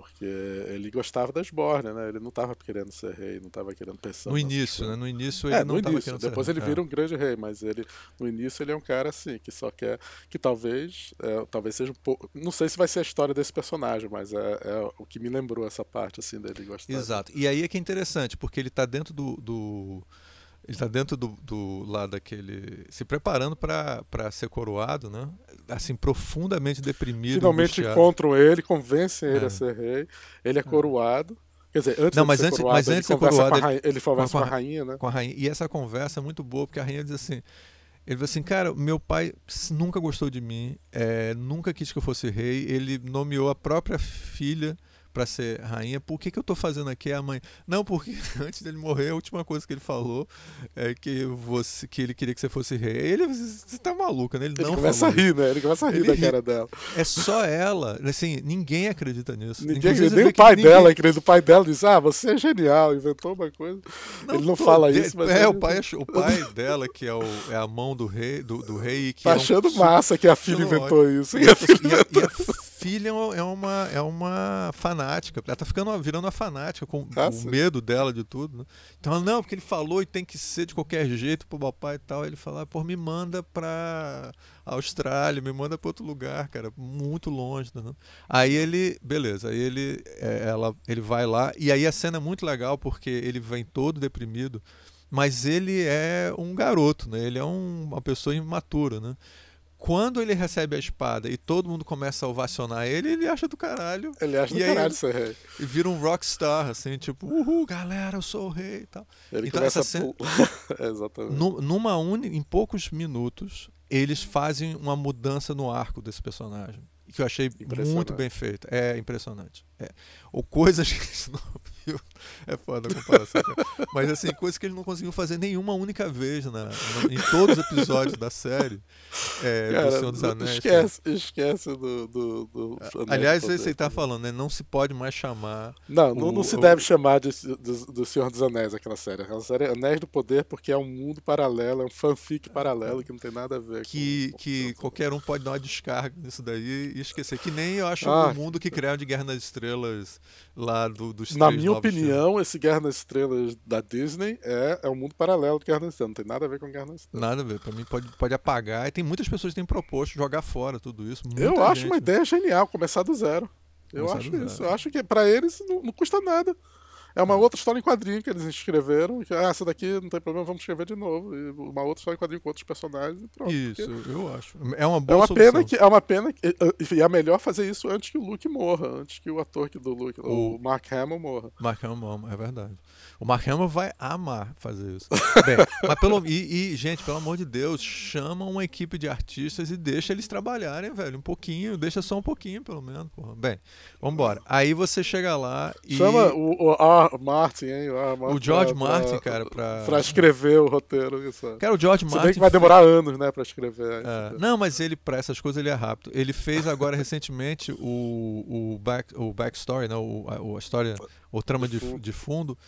Porque ele gostava das Borne, né? Ele não estava querendo ser rei, não estava querendo pensar. No início, né? No início ele É, não no estava início. querendo ser Depois ele É. vira um grande rei, mas ele no início ele é um cara assim que só quer que talvez é, talvez seja um pouco. Não sei se vai ser a história desse personagem, mas é, é o que me lembrou essa parte assim dele gostar. Exato. E aí é que é interessante, porque ele está dentro do, do- ele está dentro do, do lá daquele se preparando para ser coroado, né? Assim profundamente deprimido. Finalmente angustiado. encontram ele, convencem ele É. a ser rei. Ele é coroado. Quer dizer, antes Não, de mas ser antes- coroado, mas ele antes de ser conversa coroado, com rainha, ele conversa com com a a rainha, né? com a rainha. E essa conversa é muito boa, porque a rainha diz assim: ele falou assim, cara, meu pai nunca gostou de mim, é, nunca quis que eu fosse rei, ele nomeou a própria filha para ser rainha. Por que, que eu tô fazendo aqui? A mãe, não, porque antes dele morrer, a última coisa que ele falou é que você, que ele queria que você fosse rei. Ele, você tá maluca, né? Ele, Ele não começa falou a rir, né? Ele começa a rir Ele da ri. cara dela. É só ela, assim, ninguém acredita nisso. Ninguém, Inclusive, nem o pai ninguém- dela, querido. O pai dela diz: Ah, você é genial, inventou uma coisa. ele não tô- fala de- isso, mas. É, ele o pai, o pai dela, que é, o, é a mão do rei, do, do rei que tá é um achando massa que a filha inventou isso. E a, e a- e a filha é uma- é uma, é uma fanática. Ela tá ficando virando uma fanática com Ah, o medo dela de tudo. Né? Então, ela, não, porque ele falou e tem que ser de qualquer jeito pro papai e tal. Ele fala, pô, me manda pra Austrália, me manda pra outro lugar, cara, muito longe. Né? Aí ele, beleza, aí ele, é, ela, ele vai lá. E aí a cena é muito legal porque ele vem todo deprimido. Mas ele é um garoto, né? Ele é um- uma pessoa imatura, né? Quando ele recebe a espada e todo mundo começa a ovacionar ele, ele acha do caralho Ele acha do caralho ser rei. e vira um rockstar, assim, tipo, uhul, galera, eu sou o rei e tal. Ele Então começa essa cena- a. É, Exatamente. Nu- numa em poucos minutos, eles fazem uma mudança no arco desse personagem. Que eu achei muito bem feito. É impressionante. É. Ou coisas que eles não viu. É foda a comparação. Mas assim, coisas que ele não conseguiu fazer nenhuma única vez na, na- em todos os episódios da série. é, do Cara, Senhor dos Anéis. cara. esquece, esquece do. do, do Anéis Aliás, do Poder. você está falando, né? Não se pode mais chamar. Não, não, não o- se o- deve chamar de, do, do Senhor dos Anéis aquela série. Aquela série é Anéis do Poder porque é um mundo paralelo, é um fanfic paralelo que não tem nada a ver que, com, com que qualquer um pode dar uma descarga nisso daí e esquecer. Que nem eu acho Ah. o mundo que criaram de Guerra nas Estrelas lá do, dos Na minha novos filmes. opinião, esse Guerra nas Estrelas da Disney é, é um mundo paralelo de Guerra nas Estrelas. Não tem nada a ver com Guerra nas Estrelas. Nada a ver. Pra mim pode, pode apagar. E tem muitas pessoas que têm proposto jogar fora tudo isso. Eu Muita acho gente. uma ideia genial, começar do zero. Eu Começar acho isso. Eu acho que pra eles não, não custa nada. É uma outra história em quadrinho que eles escreveram. Que, ah, essa daqui não tem problema, vamos escrever de novo. E uma outra história em quadrinho com outros personagens e pronto. Isso, Porque eu acho. É uma É boa uma solução. pena que é uma pena que e é melhor fazer isso antes que o Luke morra, antes que o ator que do Luke, o, O- Mark Hamill morra. Mark Hamill é verdade. O Mark Hamill vai amar fazer isso. Bem, mas pelo e, e, gente, pelo amor de Deus, chama uma equipe de artistas e deixa eles trabalharem, velho, um pouquinho, deixa só um pouquinho, pelo menos, porra. Bem, vambora. Aí você chega lá e Chama o, o R. Martin, hein? O. Martin O George pra- Martin, pra- cara, pra- pra escrever o roteiro. Isso. Cara, o George Martin bem que vai demorar anos, né, pra escrever. É, não, mas ele, para essas coisas, ele é rápido. Ele fez agora recentemente o, o, back, o backstory, né? o, a, história, o trama De de, fundo. de fundo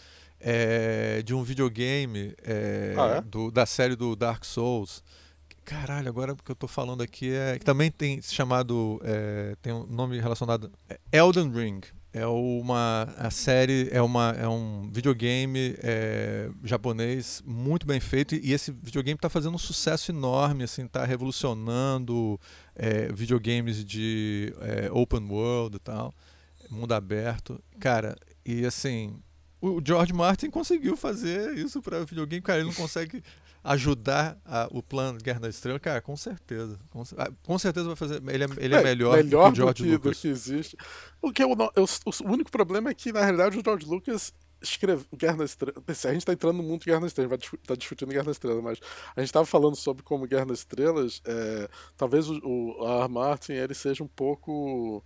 é, de um videogame é, Ah, é? do, da série do Dark Souls. Caralho, agora que eu tô falando aqui é. Que também tem chamado. É, tem um nome relacionado. É Elden Ring. É uma a série, é, uma, é um videogame é, japonês muito bem feito e esse videogame está fazendo um sucesso enorme, assim, está revolucionando é, videogames de é, open world e tal, mundo aberto. Cara, e assim, o George Martin conseguiu fazer isso para videogame, cara, ele não consegue ajudar a, o plano Guerra da Estrela, cara, com certeza. Com, ah, com certeza vai fazer. Ele é, ele é, é melhor, melhor do que o George do que, Lucas. Do que existe. O, que eu, eu, o único problema é que, na realidade, o George Lucas escreve Guerra nas Estrelas. A gente está entrando no mundo de Guerra nas Estrelas, a gente vai tá discutindo Guerra nas Estrelas, mas a gente estava falando sobre como Guerra nas Estrelas, é, talvez o, o R. Martin ele seja um pouco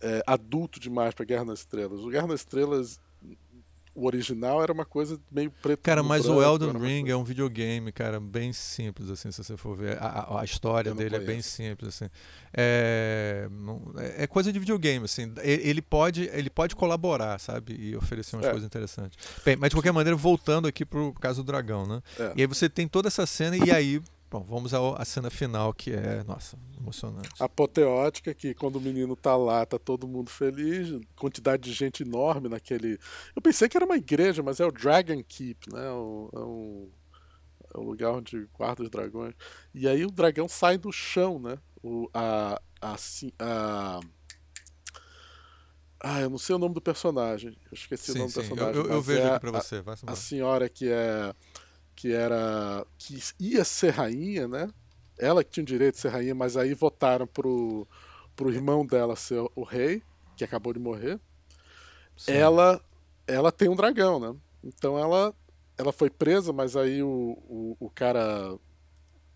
é, adulto demais para Guerra nas Estrelas. O Guerra nas Estrelas o original era uma coisa meio preto Cara, mas branco, o Elden Ring é um videogame, cara, bem simples, assim, se você for ver. A, a, a história dele conheço. é bem simples, assim. É, é, é, coisa de videogame, assim. Ele pode, ele pode colaborar, sabe? E oferecer umas é. coisas interessantes. Bem, mas de qualquer maneira, voltando aqui pro caso do dragão, né? É. E aí você tem toda essa cena e aí Bom, vamos à cena final que é, nossa, emocionante. Apoteótica, que quando o menino tá lá, tá todo mundo feliz, quantidade de gente enorme naquele. Eu pensei que era uma igreja, mas é o Dragon Keep, né? O, é, um, é um lugar onde guarda os dragões. E aí o dragão sai do chão, né? O, a, a, a, ah, eu não sei o nome do personagem. Eu esqueci sim, o nome sim. do personagem. Eu, eu, eu vejo é aqui pra você. Vai a, a senhora que é que era que ia ser rainha, né? Ela que tinha o direito de ser rainha, mas aí votaram pro, pro irmão dela ser o rei, que acabou de morrer. Sim. Ela ela tem um dragão, né? Então ela ela foi presa, mas aí o, o, o cara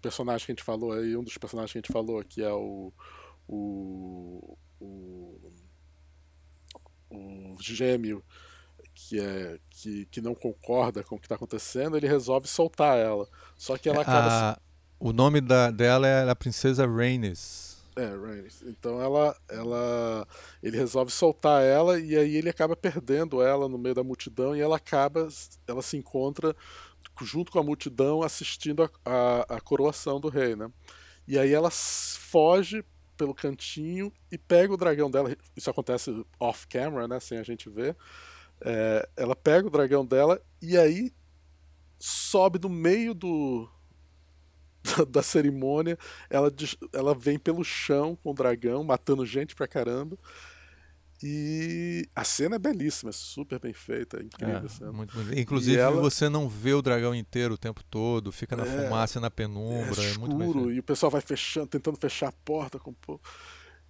personagem que a gente falou aí, um dos personagens que a gente falou aqui é o o, o, o gêmeo que, é, que, que não concorda com o que está acontecendo, ele resolve soltar ela. Só que ela acaba. A, o nome da, dela é a princesa Rhaenys. É, Rhaenys. Então ela, ela, ele resolve soltar ela e aí ele acaba perdendo ela no meio da multidão e ela acaba, ela se encontra junto com a multidão assistindo a, a, a coroação do rei, né? E aí ela foge pelo cantinho e pega o dragão dela. Isso acontece off-camera, né? Sem a gente ver. É, ela pega o dragão dela e aí sobe no meio do da, da cerimônia. Ela, ela vem pelo chão com o dragão, matando gente pra caramba. E a cena é belíssima, é super bem feita, é incrível. É, muito, muito. Inclusive, ela... você não vê o dragão inteiro o tempo todo, fica na é, fumaça, na penumbra. É, escuro, é muito e o pessoal vai fechando, tentando fechar a porta com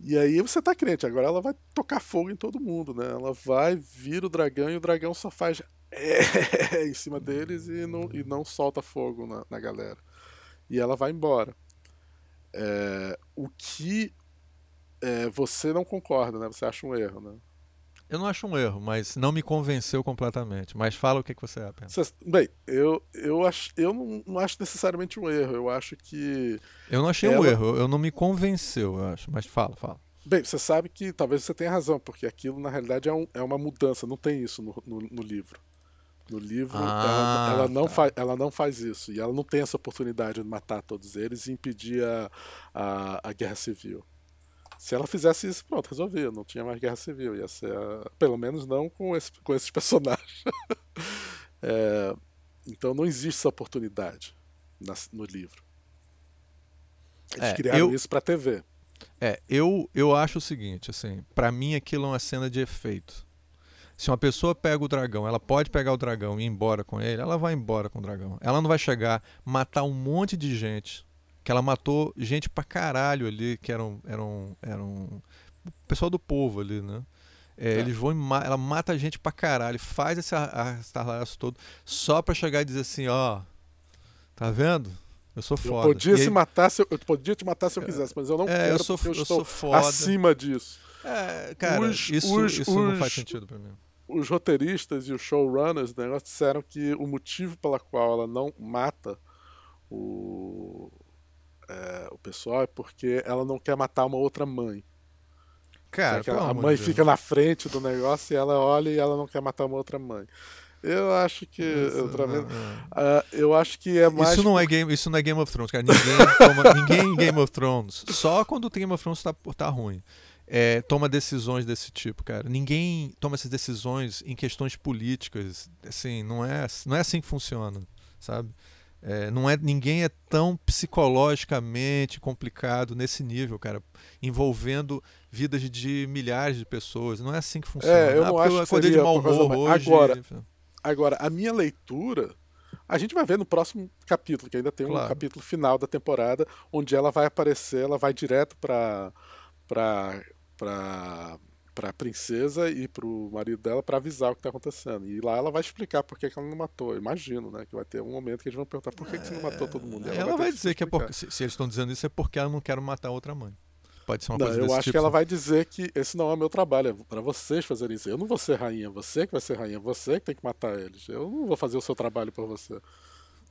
e aí você tá crente, agora ela vai tocar fogo em todo mundo, né? Ela vai, vira o dragão e o dragão só faz é, em cima deles e não, e não solta fogo na, na galera. E ela vai embora. É, o que é, você não concorda, né? Você acha um erro, né? Eu não acho um erro, mas não me convenceu completamente. Mas fala o que, que você pensa. Bem, eu, eu, acho, eu não, não acho necessariamente um erro. Eu acho que. Eu não achei ela... um erro, eu não me convenceu, eu acho. Mas fala, fala. Bem, você sabe que talvez você tenha razão, porque aquilo na realidade é, um, é uma mudança, não tem isso no, no, no livro. No livro, ah, ela, ela, não tá. faz, ela não faz isso. E ela não tem essa oportunidade de matar todos eles e impedir a, a, a guerra civil. Se ela fizesse isso, pronto, resolvia. Não tinha mais guerra civil. Ia ser. A... Pelo menos não com, esse, com esses personagens. é... Então não existe essa oportunidade na, no livro. Eles é, criaram eu... isso pra TV. É, eu, eu acho o seguinte, assim, para mim aquilo é uma cena de efeito. Se uma pessoa pega o dragão, ela pode pegar o dragão e ir embora com ele, ela vai embora com o dragão. Ela não vai chegar, matar um monte de gente que ela matou gente pra caralho ali, que eram, eram, eram o pessoal do povo ali, né? É, é. Eles vão ela mata gente pra caralho, faz esse arrastalhaço todo, só pra chegar e dizer assim, ó, tá vendo? Eu sou foda. Eu podia, se aí... matar se eu, eu, podia te matar se eu quisesse, mas eu não é, quero eu sou, eu, eu estou foda. acima disso. É, cara, os, isso, os, isso os, não faz sentido pra mim. Os roteiristas e os showrunners né, disseram que o motivo pela qual ela não mata o, é, o pessoal é porque ela não quer matar uma outra mãe. Cara, a mãe fica na frente do negócio e ela olha e ela não quer matar uma outra mãe. Eu acho que. Isso, outra vez, uh, eu acho que é mais. Isso não é Game, isso não é Game of Thrones, cara. Ninguém, toma, ninguém em Game of Thrones. Só quando o Game of Thrones tá, tá ruim. É, toma decisões desse tipo, cara. Ninguém toma essas decisões em questões políticas. Assim, não é, não é assim que funciona, sabe? É, não é, ninguém é tão psicologicamente complicado nesse nível, cara, envolvendo vidas de milhares de pessoas. Não é assim que funciona. É, eu não ah, acho que seria de mau humor hoje. Agora, agora, a minha leitura, a gente vai ver no próximo capítulo, que ainda tem claro. um capítulo final da temporada, onde ela vai aparecer, ela vai direto para para para para a princesa e para o marido dela para avisar o que está acontecendo. E lá ela vai explicar por que, que, ela não matou. Eu imagino, né? Que vai ter um momento que eles vão perguntar por que, que você não matou todo mundo. ela, ela vai, vai dizer que, que é porque, se, se, eles estão dizendo isso é porque ela não quer matar outra mãe. Pode ser uma não, coisa Eu acho tipo, que ela vai dizer que esse não é o meu trabalho, é para vocês fazerem isso. Eu não vou ser rainha, você que vai ser rainha, você que tem que matar eles. Eu não vou fazer o seu trabalho por você.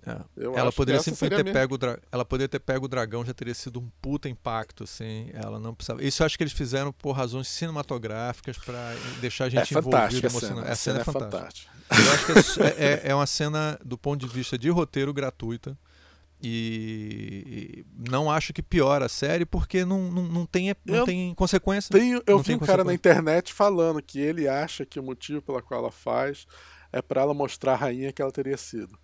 É. ela poderia simplesmente ter pego o dra... ela poderia ter pego o dragão, já teria sido um puta impacto, assim. Ela não precisava. Isso eu acho que eles fizeram por razões cinematográficas para deixar a gente é envolvido emocionado. A cena, a cena é, é fantástica. Eu acho que é, é, é, uma cena do ponto de vista de roteiro gratuita. E não acho que piora a série porque não, não, não, tem, não tem consequência. Tenho, eu vi um cara na internet falando que ele acha que o motivo pela qual ela faz é para ela mostrar a rainha que ela teria sido.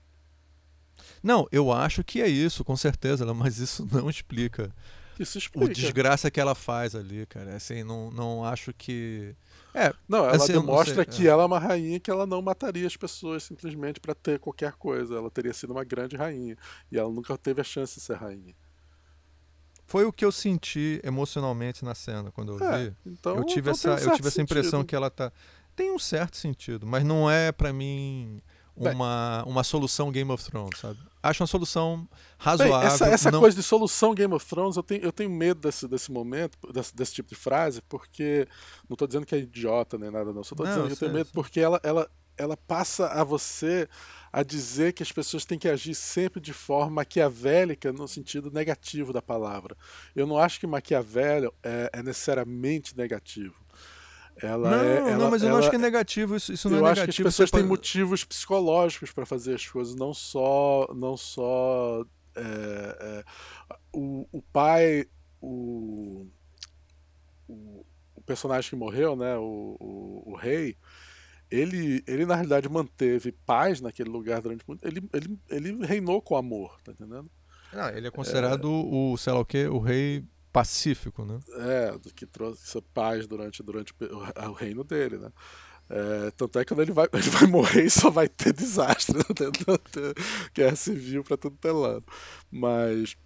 Não, eu acho que é isso, com certeza, mas isso não explica. Isso explica. O desgraça que ela faz ali, cara. Assim, não, não acho que. É, não, ela assim, demonstra sei, que é. ela é uma rainha que ela não mataria as pessoas simplesmente para ter qualquer coisa. Ela teria sido uma grande rainha. E ela nunca teve a chance de ser rainha. Foi o que eu senti emocionalmente na cena quando eu é, vi. Então, eu tive então essa, eu tive essa impressão que ela tá. Tem um certo sentido, mas não é para mim uma, uma solução Game of Thrones, sabe? Acho uma solução razoável. Bem, essa, essa não... coisa de solução Game of Thrones, eu tenho, eu tenho medo desse, desse momento, desse, desse tipo de frase, porque. Não estou dizendo que é idiota nem nada, não. Só estou dizendo que eu tenho medo porque ela, ela, ela passa a você a dizer que as pessoas têm que agir sempre de forma maquiavélica no sentido negativo da palavra. Eu não acho que Maquiavel é, é necessariamente negativo. Ela não, é, ela, não, mas eu ela, não acho que é negativo. Isso, isso não eu é acho negativo. que as pessoas têm motivos psicológicos para fazer as coisas, não só, não só é, é, o, o pai, o, o, o, personagem que morreu, né, o, o, o, rei, ele, ele na realidade manteve paz naquele lugar durante muito. Ele, ele, ele reinou com amor, tá entendendo? Não, ele é considerado o, sei lá o que, o rei pacífico, né? É, que trouxe paz durante, durante o, reino dele, né? É, tanto é que quando ele vai, ele vai morrer só vai ter desastre, né? ter guerra civil para tudo ter lado. Mas,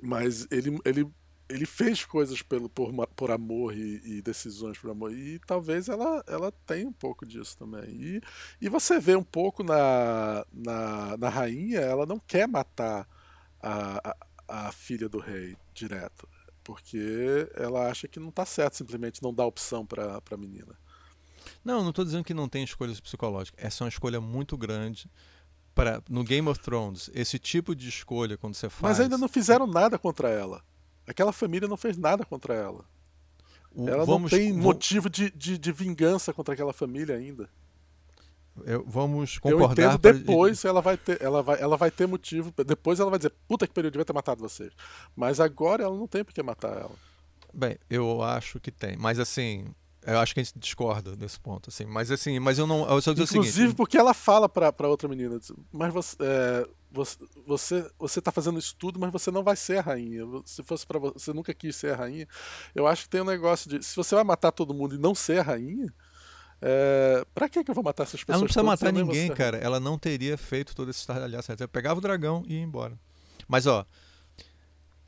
mas ele, ele, ele fez coisas pelo, por, por amor e, e, decisões por amor. E talvez ela, ela tenha um pouco disso também. E, e você vê um pouco na, na, na rainha, ela não quer matar a, a, a filha do rei direto porque ela acha que não está certo simplesmente não dar opção para a menina. Não, não estou dizendo que não tem escolhas psicológicas. Essa é uma escolha muito grande. Para, no Game of Thrones, esse tipo de escolha, quando você faz. Mas ainda não fizeram nada contra ela. Aquela família não fez nada contra ela. O, ela vamos, não tem motivo de, de, de vingança contra aquela família ainda. Eu, vamos concordar. Eu entendo depois pra... ela vai ter, ela vai, ela vai ter motivo. Depois ela vai dizer, puta que período, devia ter matado vocês. Mas agora ela não tem por que matar ela. Bem, eu acho que tem. Mas assim, eu acho que a gente discorda nesse ponto, assim. Mas assim, mas eu não. Eu só Inclusive seguinte, porque ela fala pra, pra outra menina, mas você, é, você, você tá fazendo isso tudo, mas você não vai ser a rainha. Se fosse para você, você nunca quis ser a rainha. Eu acho que tem um negócio de, se você vai matar todo mundo e não ser a rainha, é, pra que, que eu vou matar essas pessoas? Ela não precisa matar ninguém, cara. Ela não teria feito todo esse estardalhaço. Ela pegava o dragão e ia embora. Mas, ó,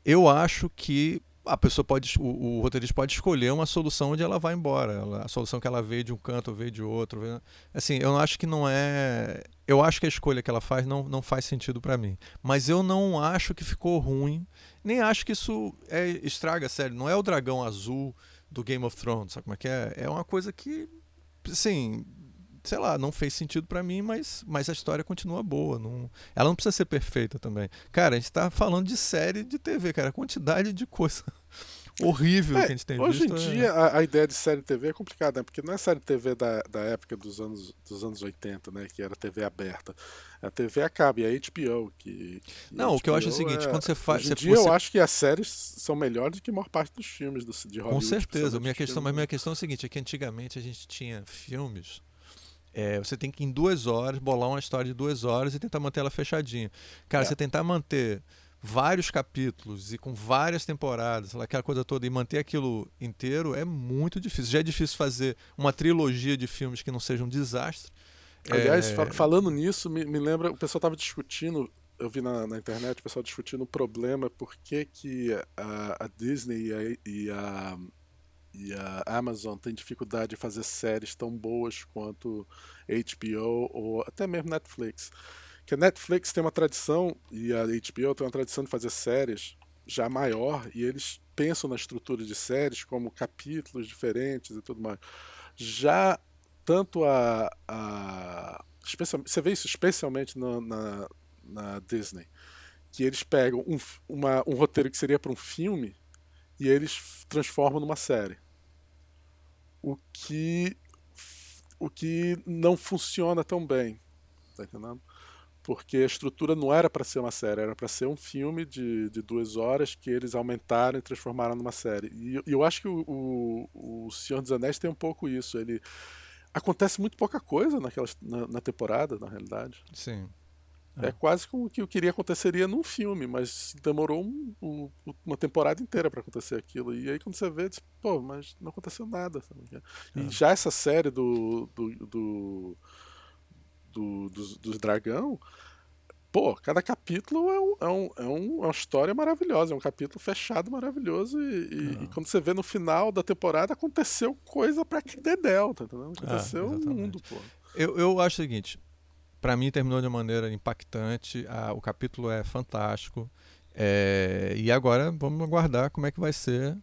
eu acho que a pessoa pode, o, o roteirista pode escolher uma solução onde ela vai embora. Ela, a solução que ela veio de um canto, veio de outro. Veio... Assim, eu não acho que não é. Eu acho que a escolha que ela faz não, não faz sentido para mim. Mas eu não acho que ficou ruim. Nem acho que isso é, estraga a série. Não é o dragão azul do Game of Thrones, sabe como é que é? É uma coisa que assim, sei lá, não fez sentido para mim, mas, mas a história continua boa. Não, ela não precisa ser perfeita também. Cara, a gente tá falando de série de TV, cara, a quantidade de coisa. Horrível É, que a gente tem hoje visto. em é- dia a, a ideia de série TV é complicada, né? Porque não é série TV da, da época dos anos, dos anos 80, né? Que era TV aberta. A TV a cabo, e a HBO. Que, que Não, o que eu acho é o HBO seguinte, quando você faz- Hoje em você- dia você- eu acho que as séries são melhores do que a maior parte dos filmes do, de Hollywood. Com certeza. Minha questão, mas minha questão é o seguinte: é que antigamente a gente tinha filmes. é, você tem que em duas horas bolar uma história de duas horas e tentar manter ela fechadinha. Cara, É. você tentar manter vários capítulos e com várias temporadas, aquela coisa toda, e manter aquilo inteiro é muito difícil. Já é difícil fazer uma trilogia de filmes que não seja um desastre. Aliás, É, fa- falando nisso, me, me lembra, o pessoal estava discutindo, eu vi na, na internet o pessoal discutindo o problema por que, que a, a Disney e a, e, a, e a Amazon têm dificuldade de fazer séries tão boas quanto HBO ou até mesmo Netflix. Que a Netflix tem uma tradição e a HBO tem uma tradição de fazer séries já maior e eles pensam na estrutura de séries como capítulos diferentes e tudo mais. Já tanto a. a você vê isso especialmente no- na, na Disney. Que eles pegam um, uma- um roteiro que seria para um filme e eles transformam numa série. O que, o que não funciona tão bem. Tá entendendo? Porque a estrutura não era para ser uma série, era para ser um filme de, de duas horas que eles aumentaram e transformaram numa série. E eu- e eu acho que o, o, o Senhor dos Anéis tem um pouco isso. Ele acontece muito pouca coisa naquela, na, na temporada, na realidade. Sim. É. quase como o que eu queria aconteceria num filme, mas demorou um- um- uma temporada inteira para acontecer aquilo. E aí quando você vê, diz, pô, mas não aconteceu nada. sabe? E É. já essa série do, do, do, do, dos, dos dragão, pô, cada capítulo é, um, é, um, é, um- é uma história maravilhosa, é um capítulo fechado maravilhoso. E, e- É. e quando você vê no final da temporada, aconteceu coisa pra que dedéu, tá entendendo? Aconteceu um exatamente. mundo, pô. Eu, eu acho o seguinte: pra mim terminou de uma maneira impactante, o capítulo é fantástico. é, e agora vamos aguardar como é que vai ser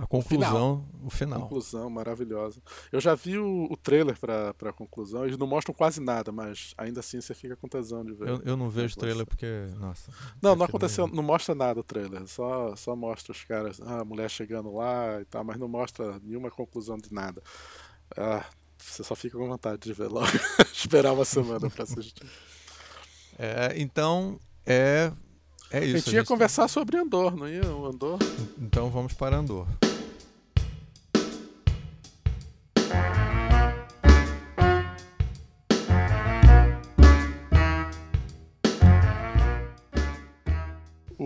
a conclusão, o final. Conclusão maravilhosa. Eu já vi o, o trailer pra, pra conclusão, eles não mostram quase nada, mas ainda assim você fica com tesão de ver. Eu, eu não vejo Vai trailer porque, nossa. Não, não aconteceu, nem- não mostra nada o trailer, só, só mostra os caras, ah, a mulher chegando lá e tal, mas não mostra nenhuma conclusão de nada. Ah, você só fica com vontade de ver logo, esperar uma semana pra assistir. É, então, é, é A isso. gente ia conversar sobre Andor, não ia? O Andor. Então vamos para Andor.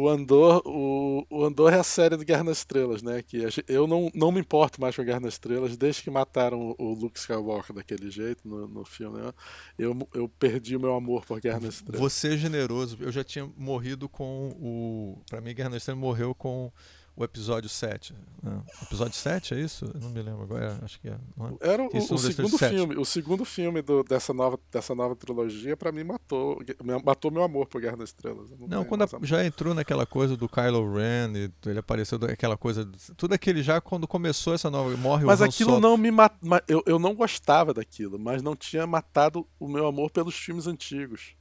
O Andor, o, o Andor é a série do Guerra nas Estrelas, né? Que eu não, não me importo mais com Guerra nas Estrelas, desde que mataram o Luke Skywalker daquele jeito no, no filme, né? eu, eu perdi o meu amor por Guerra nas Estrelas. Você é generoso. Eu já tinha morrido com o. Pra mim, Guerra nas Estrelas morreu com o episódio 7. né? Episódio 7, é isso? Eu não me lembro agora. Acho que é. não é? Era o, Isso o não de segundo filme, o segundo filme do- dessa, nova, dessa nova trilogia, pra mim, matou, matou meu amor por Guerra nas Estrelas. Eu Não, tenho quando a- já entrou naquela coisa do Kylo Ren, e ele apareceu aquela coisa. Tudo aquele já quando começou essa nova. Morre Mas o aquilo não me mat... ma- eu, eu não gostava daquilo, mas não tinha matado o meu amor pelos filmes antigos.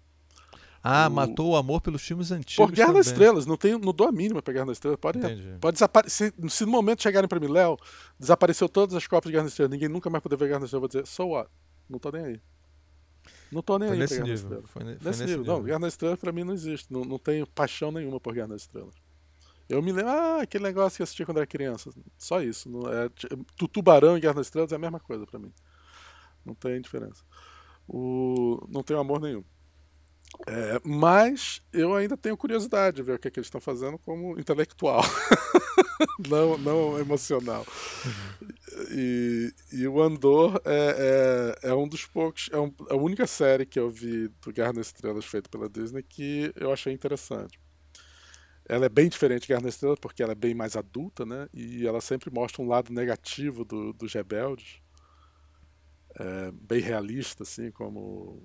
Ah, o- matou o amor pelos filmes antigos. Por Guerra também. Estrelas, não, tenho, não dou a mínima pra Guerra das Estrelas. Pode, Entendi. pode desaparecer. Se, se no momento chegarem pra mim, Léo, desapareceu todas as cópias de Guerra das Estrelas, ninguém nunca mais poder ver Guerra das Estrelas, eu vou dizer, so what? Não tô nem aí. Não tô nem Foi aí pra nesse Guerra das nível. Estrelas. Foi, foi Nesse nesse nível. Não, Guerra das Estrelas pra mim não existe. Não, não tenho paixão nenhuma por Guerra das Estrelas. Eu me lembro, ah, aquele negócio que eu assistia quando era criança. Só isso. Não é, tu- tubarão e Guerra das Estrelas é a mesma coisa pra mim. Não tem diferença. O, não tenho amor nenhum. É, mas eu ainda tenho curiosidade de ver o que, é que eles estão fazendo como intelectual, não, não emocional. E, e o Andor é, é, é um dos poucos, é, um- a única série que eu vi do Guerra nas Estrelas feita pela Disney que eu achei interessante. Ela é bem diferente de Guerra nas Estrelas porque ela é bem mais adulta, né? E ela sempre mostra um lado negativo do, dos rebeldes, é, bem realista, assim, como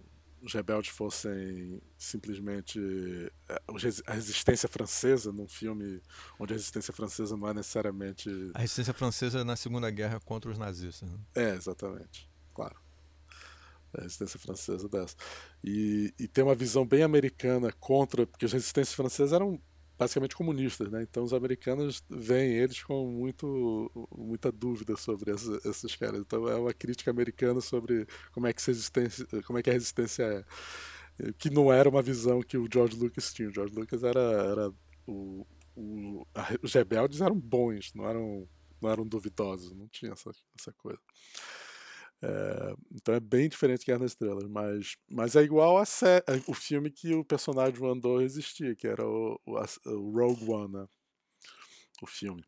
os rebeldes fossem simplesmente é, resi- a resistência francesa num filme onde a resistência francesa não é necessariamente A resistência francesa na Segunda Guerra contra os nazistas. né? é, exatamente. Claro. A resistência francesa dessa. E, e tem uma visão bem americana contra. Porque as resistências francesas eram basicamente comunistas, né? Então os americanos veem eles com muito, muita dúvida sobre essa, esses caras. Então é uma crítica americana sobre como é que, como é que a resistência é. Que não era uma visão que o George Lucas tinha. O George Lucas era, era o, o, os rebeldes eram bons, não eram, não eram duvidosos, não tinha essa, essa coisa. É, então é bem diferente de Guerra nas Estrelas, mas, mas é igual a sé, o filme que o personagem mandou resistir, que era o, o, o, Rogue One, né? o filme.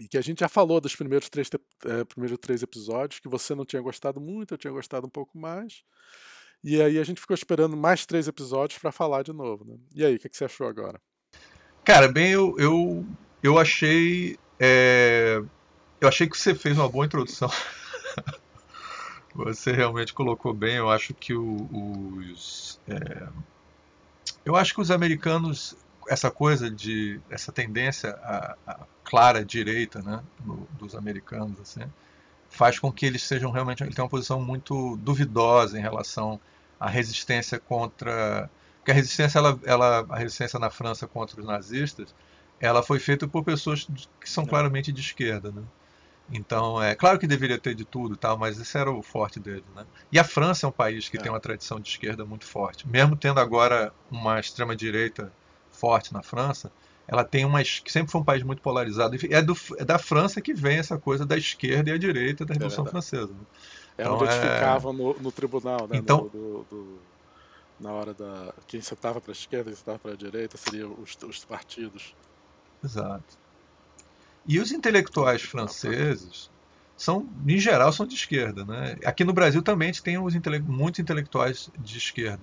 E que a gente já falou dos primeiros três, é, primeiros três episódios, que você não tinha gostado muito, eu tinha gostado um pouco mais. E aí a gente ficou esperando mais três episódios para falar de novo. Né? E aí, o que, que, você achou agora? Cara, bem, eu, eu, eu achei. É, eu achei que você fez uma boa introdução. Você realmente colocou bem. Eu acho que o, os. É, eu acho que os americanos, essa coisa de. essa tendência à, à clara direita né, no, dos americanos, assim, faz com que eles sejam realmente. Ele tem uma posição muito duvidosa em relação à resistência contra. Porque a resistência, ela, ela, a resistência na França contra os nazistas, ela foi feita por pessoas que são claramente de esquerda, né? Então, é claro que deveria ter de tudo, tal, mas esse era o forte dele, né? E a França é um país que é. tem uma tradição de esquerda muito forte, mesmo tendo agora uma extrema direita forte na França, ela tem uma que sempre foi um país muito polarizado. É, do, é da França que vem essa coisa da esquerda e a direita da Revolução é Francesa. Né? É então, onde é... no, no, tribunal, né? Então, no, do, do, na hora da quem sentava para a esquerda, quem sentava para a direita, seriam os, os partidos. Exato. E os intelectuais franceses são, em geral, são de esquerda. Né? Aqui no Brasil também a gente tem uns intele muitos intelectuais de esquerda.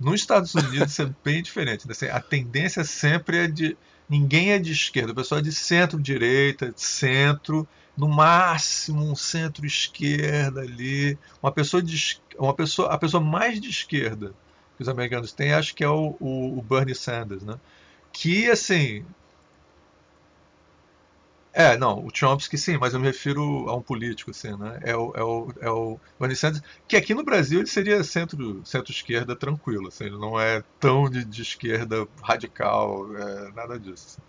Nos Estados Unidos é bem diferente. Né? Assim, a tendência sempre é de. Ninguém é de esquerda, o pessoal é de centro-direita, de centro, no máximo um centro-esquerda ali. Uma pessoa de uma pessoa, a pessoa mais de esquerda que os americanos têm, acho que é o, o, o Bernie Sanders, né? Que assim, é, não, o Chomsky sim, mas eu me refiro a um político, assim, né? É o, é o, é o Bernie Sanders, que aqui no Brasil ele seria centro, centro-esquerda tranquilo, assim, ele não é tão de, de esquerda radical, é, nada disso. Assim.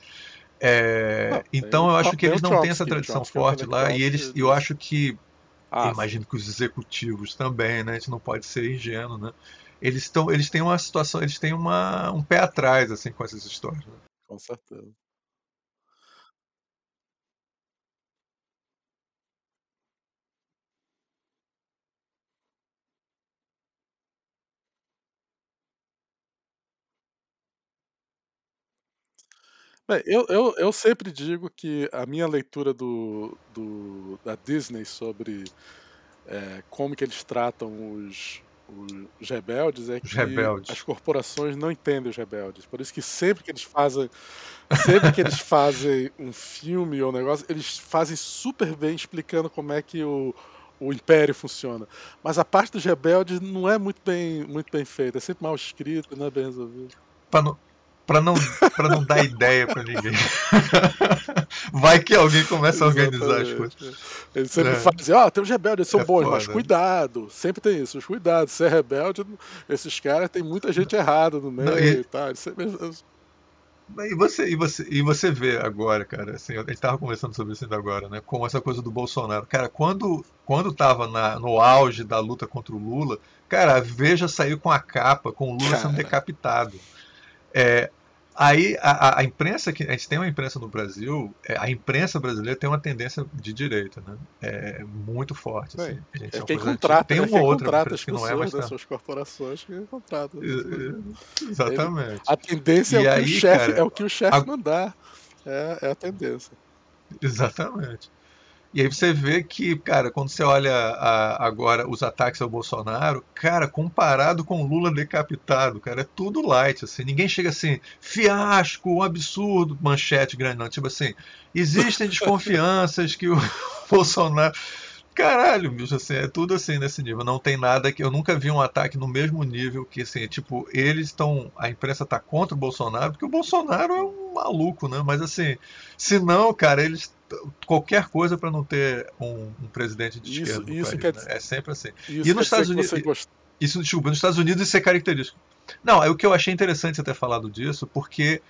É, não, então eu acho que eles não têm essa tradição forte lá, e eles, eu acho que, ah, imagino que os executivos também, né? A gente não pode ser ingênuo, né? Eles, estão, eles têm uma situação, eles têm uma, um pé atrás, assim, com essas histórias. Né? Com certeza. Bem, eu, eu, eu sempre digo que a minha leitura do, do da Disney sobre é, como que eles tratam os, os rebeldes é que rebeldes. as corporações não entendem os rebeldes. Por isso que sempre que eles fazem sempre que eles fazem um filme ou um negócio, eles fazem super bem explicando como é que o, o império funciona. Mas a parte dos rebeldes não é muito bem, muito bem feita, é sempre mal escrito, não é bem resolvido. Não, para não, pra não dar ideia para ninguém. Vai que alguém começa a organizar as coisas. Ele sempre é. fala assim, ó, oh, tem os rebeldes, eles são é bons, foda. mas cuidado. Sempre tem isso, os cuidados. Ser rebelde, esses caras tem muita gente errada no meio não, e, e tal. E você, e, você, e você vê agora, cara, assim, a gente tava conversando sobre isso ainda agora, né? Com essa coisa do Bolsonaro. Cara, quando, quando tava na, no auge da luta contra o Lula, cara, a Veja saiu com a capa, com o Lula cara. sendo decapitado. É, aí a, a, imprensa que a gente tem uma imprensa no Brasil, é, a imprensa brasileira tem uma tendência de direita, né? É muito forte. Assim. Gente é, é quem contrata, tem é uma outra contrata as que não é mais das suas corporações que contratam. Exatamente. A tendência é o, aí, chefe, cara, é o que o chefe a... mandar. É, é a tendência. Exatamente. E aí você vê que, cara, quando você olha a, agora os ataques ao Bolsonaro, cara, comparado com o Lula decapitado, cara, é tudo light, assim. Ninguém chega assim, fiasco, um absurdo, manchete grande, não. Tipo assim, existem desconfianças que o Bolsonaro caralho, bicho, assim, é tudo assim nesse nível. Não tem nada que. Eu nunca vi um ataque no mesmo nível que, assim, tipo, eles estão. A imprensa tá contra o Bolsonaro, porque o Bolsonaro é um maluco, né? Mas assim, se não, cara, eles. Qualquer coisa para não ter um, um, presidente de isso, esquerda. Isso país, né? É sempre assim. E nos Estados Unidos. Isso, desculpa, nos Estados Unidos isso é característico. Não, é o que eu achei interessante você ter falado disso, porque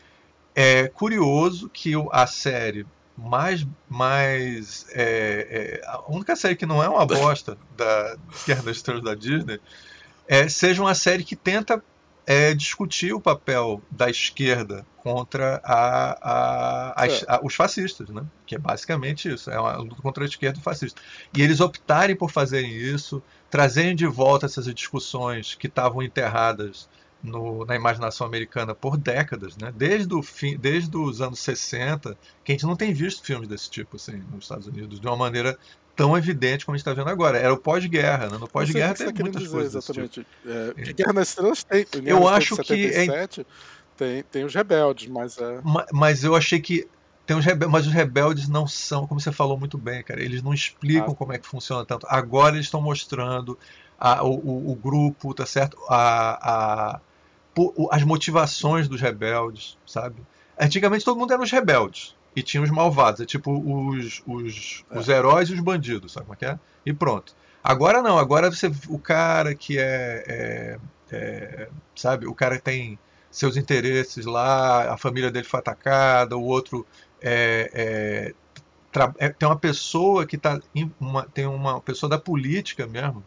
é curioso que a série mais. mais é, é, a única série que não é uma bosta da Guerra das Estrelas da Disney é, seja uma série que tenta é, discutir o papel da esquerda contra a, a, a, é. os fascistas, né? que é basicamente isso, é uma luta contra a esquerda e fascista. E eles optarem por fazerem isso, trazerem de volta essas discussões que estavam enterradas no, na imaginação americana por décadas, né? desde, o fim, desde os anos 60, que a gente não tem visto filmes desse tipo assim, nos Estados Unidos de uma maneira tão evidente como a gente está vendo agora. Era o pós-guerra, né? No pós-guerra tem tá muitas dizer, coisas. Tipo. Exatamente. Tipo. É, Guerra nas Estrelas tem. Eu acho 77, que. É... Tem, tem os rebeldes, mas é. Mas, mas eu achei que. Tem os rebeldes, mas os rebeldes não são, como você falou muito bem, cara, eles não explicam ah. como é que funciona tanto. Agora eles estão mostrando a, o, o, o, grupo, tá certo? A, a, as motivações dos rebeldes, sabe? Antigamente todo mundo era os rebeldes e tinha os malvados, é tipo os, os, é. os heróis e os bandidos, sabe como é que é? E pronto. Agora não, agora você o cara que é, é, é, sabe, o cara tem seus interesses lá, a família dele foi atacada, o outro é, é, é tem uma pessoa que está tem uma pessoa da política mesmo,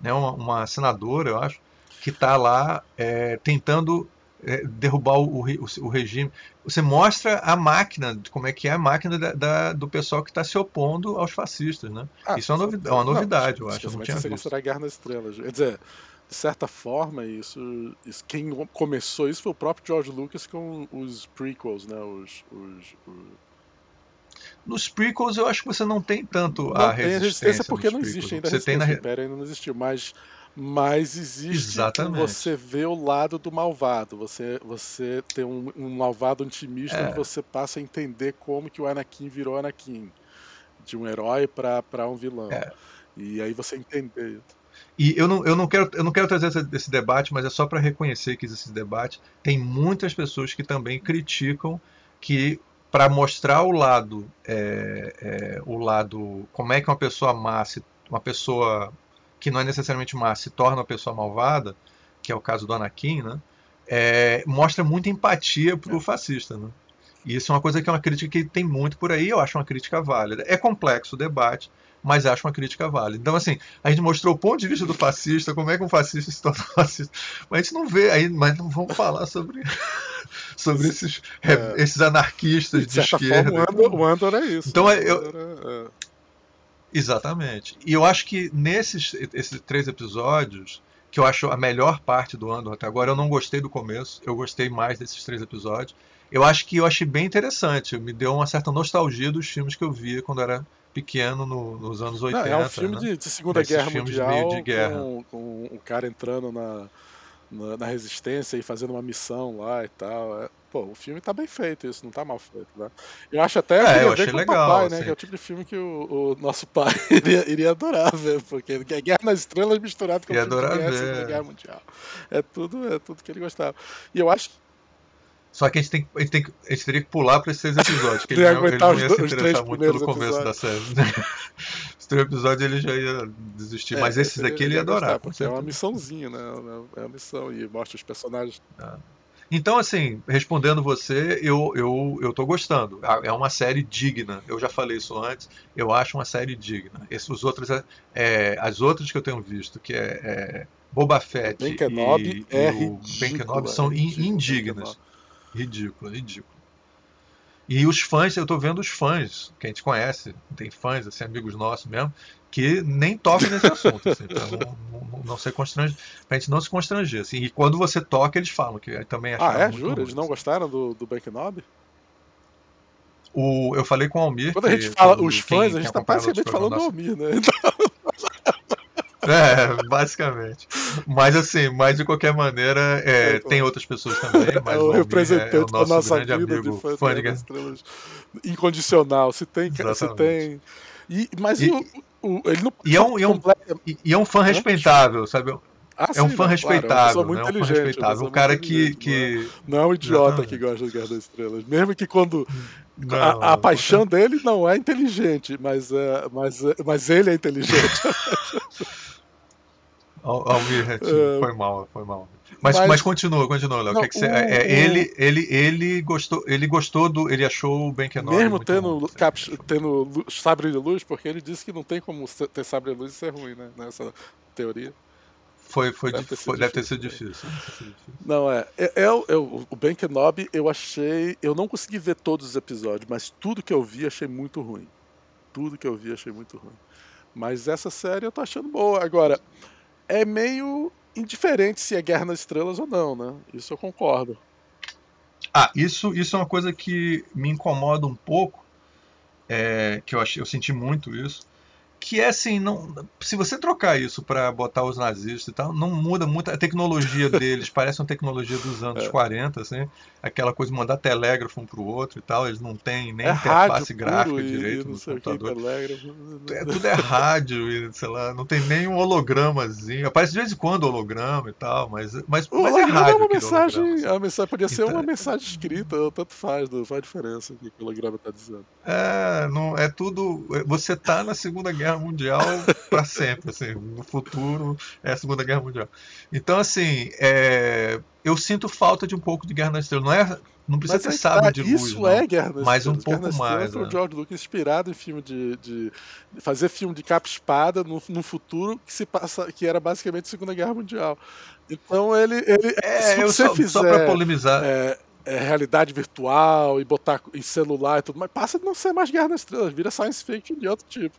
né, uma, uma senadora, eu acho, que está lá é, tentando é, derrubar o, o, o, regime. Você mostra a máquina, como é que é a máquina da, da, do pessoal que está se opondo aos fascistas. Né? Ah, isso é uma, novidade, é uma novidade não, eu acho. Não tinha você visto. considerar a Guerra nas Estrelas. Quer dizer, de certa forma, isso, isso, quem começou isso foi o próprio George Lucas com os prequels, né? Os, os, os... Nos prequels eu acho que você não tem tanto não a resistência. Tem a resistência porque não existe ainda. Você tem na... Império ainda não existiu, mas mas existe você vê o lado do malvado. Você, você tem um, um malvado otimista é. onde você passa a entender como que o Anakin virou Anakin. De um herói para um vilão. É. E aí você entender. E eu não, eu não quero, eu não quero trazer esse, esse debate, mas é só para reconhecer que existe esse debate. Tem muitas pessoas que também criticam que para mostrar o lado, é, é, o lado, como é que uma pessoa má, uma pessoa que não é necessariamente má, se torna uma pessoa malvada, que é o caso do Anakin, né? É, mostra muita empatia pro é. fascista, né? E isso é uma coisa que é uma crítica que tem muito por aí, eu acho uma crítica válida. É complexo o debate, mas acho uma crítica válida. Então, assim, a gente mostrou o ponto de vista do fascista, como é que um fascista se torna fascista. Mas a gente não vê aí, mas não vamos falar sobre, sobre esses, é, esses anarquistas de, de esquerda. Forma, o, Andor, o Andor é isso. Então, né? eu, é, é. Exatamente. E eu acho que nesses esses três episódios, que eu acho a melhor parte do Andor até agora, eu não gostei do começo, eu gostei mais desses três episódios. Eu acho que eu achei bem interessante, me deu uma certa nostalgia dos filmes que eu via quando era pequeno no, nos anos 80. Não, é um filme né? de, de, Segunda Guerra Mundial, de, de guerra. Com, com um cara entrando na, na, na, resistência e fazendo uma missão lá e tal. É, pô, o filme tá bem feito, isso não tá mal feito, né? Eu acho até é, eu achei legal, papai, né? Que é o tipo de filme que o, o nosso pai iria, iria, adorar ver, porque é Guerra nas Estrelas misturado com o filme de guerra, da Guerra Mundial. É tudo, é tudo que ele gostava. E eu acho só que a gente, tem, a gente, tem, a gente teria que pular para esses episódios, que ele, não, ele não ia se interessar muito pelo começo episódios. da série. Três episódios ele já ia desistir, é, mas esses daqui ele ia adorar. Porque é uma missãozinha, né? É uma missão e mostra os personagens. Ah. Então, assim, respondendo você, eu, eu, eu tô gostando. É uma série digna. Eu já falei isso antes. Eu acho uma série digna. Esses, os outros, é, é as outras que eu tenho visto, que é, é Boba Fett e, Kenobi e, é o Ben Kenobi, são indignas. Ridículo, ridículo. E os fãs, eu tô vendo os fãs, que a gente conhece, tem fãs, assim, amigos nossos mesmo, que nem tocam nesse assunto, assim, pra não, não, não ser constrangido, pra gente não se constranger. Assim, e quando você toca, eles falam que também acharam. Ah, é? Ruim, eles não gostaram do, do Backnob? O, eu falei com o Almir. Quando a gente fala os fãs, a gente tá basicamente falando do Almir, né? Então... É, basicamente. Mas assim, mas de qualquer maneira, é, é tem outras pessoas também. Mas é o representante é, é o da nossa vida amigo, de fã, fã de estrelas incondicional. Se tem, se tem. E, mas e, o, o, ele não. E é um, e é um, e é um fã respeitável, sabe? Ah, é um fã não, respeitável, claro, é um muito né? um fã respeitável. Um cara que, que. Não é um idiota Exatamente. que gosta de Guerra das Estrelas. Mesmo que quando. Não, a, a paixão dele não é inteligente, mas, é, mas, mas ele é inteligente. Almir, é, foi mal, foi mal. Mas, mas, mas continua, continua, Léo. Não, que que é, é, ele, ele, ele gostou, ele gostou do, ele achou o Ben Kenobi mesmo tendo bom, caps, tendo sabre de luz, porque ele disse que não tem como ter sabre de luz e ser ruim, né? Nessa teoria. Foi, foi, deve, ter, foi, deve ter sido difícil. Não, é. é, é, é o Ben Kenobi, eu achei. Eu não consegui ver todos os episódios, mas tudo que eu vi achei muito ruim. Tudo que eu vi achei muito ruim. Mas essa série eu tô achando boa. Agora, é meio indiferente se é Guerra nas Estrelas ou não, né? Isso eu concordo. Ah, isso, isso é uma coisa que me incomoda um pouco, é, que eu, achei, eu senti muito isso, que é assim, não, se você trocar isso para botar os nazistas e tal, não muda muito a tecnologia deles, parece uma tecnologia dos anos é. 40, assim, aquela coisa de mandar telégrafo um pro outro e tal, eles não têm nem é interface gráfica direito no computador. Que, é, tudo é rádio e, sei lá, não tem nem um hologramazinho, aparece de vez em quando holograma e tal, mas, mas, o mas é rádio. É uma mensagem, a mensagem podia ser então, uma mensagem escrita, tanto faz, não faz diferença o que o holograma tá dizendo. É, não, é tudo, você tá na Segunda Guerra Guerra Mundial para sempre, assim, no futuro é a Segunda Guerra Mundial. Então, assim, é, eu sinto falta de um pouco de Guerra nas Estrelas. Não é não precisa mas ter sábio tá, de luz, Isso não, é Guerra nas mas um pouco mais. Né? O George Lucas inspirado em filme de, de, fazer filme de capa espada no, no futuro que se passa que era basicamente a Segunda Guerra Mundial. Então ele, ele é, se você só, fizer só para polemizar. É, é, realidade virtual e botar em celular e tudo, mas passa de não ser mais Guerra nas Estrelas, vira science fiction de outro tipo.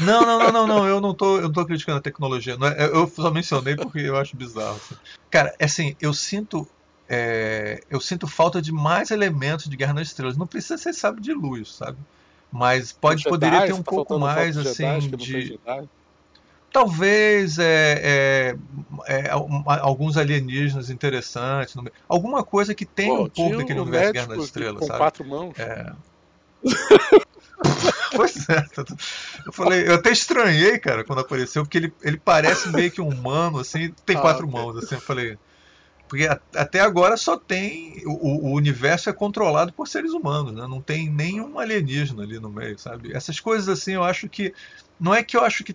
Não, não, não, não, não eu não tô, eu não tô criticando a tecnologia. Não é, eu só mencionei porque eu acho bizarro. Assim. Cara, é assim, eu sinto. É, eu sinto falta de mais elementos de Guerra nas Estrelas. Não precisa ser sabe de luz, sabe? Mas pode Jedi, poderia ter um tá pouco mais assim de. Talvez é, é, é, alguns alienígenas interessantes. Alguma coisa que tenha Pô, um pouco daquele universo Guerra das Estrelas, com sabe? quatro mãos. É. pois é. Eu falei, eu até estranhei, cara, quando apareceu, porque ele, ele parece meio que um humano, assim, tem ah, quatro okay. mãos, assim, eu falei. Porque até agora só tem. O, o, universo é controlado por seres humanos, né? Não tem nenhum alienígena ali no meio, sabe? Essas coisas assim eu acho que. Não é que eu acho que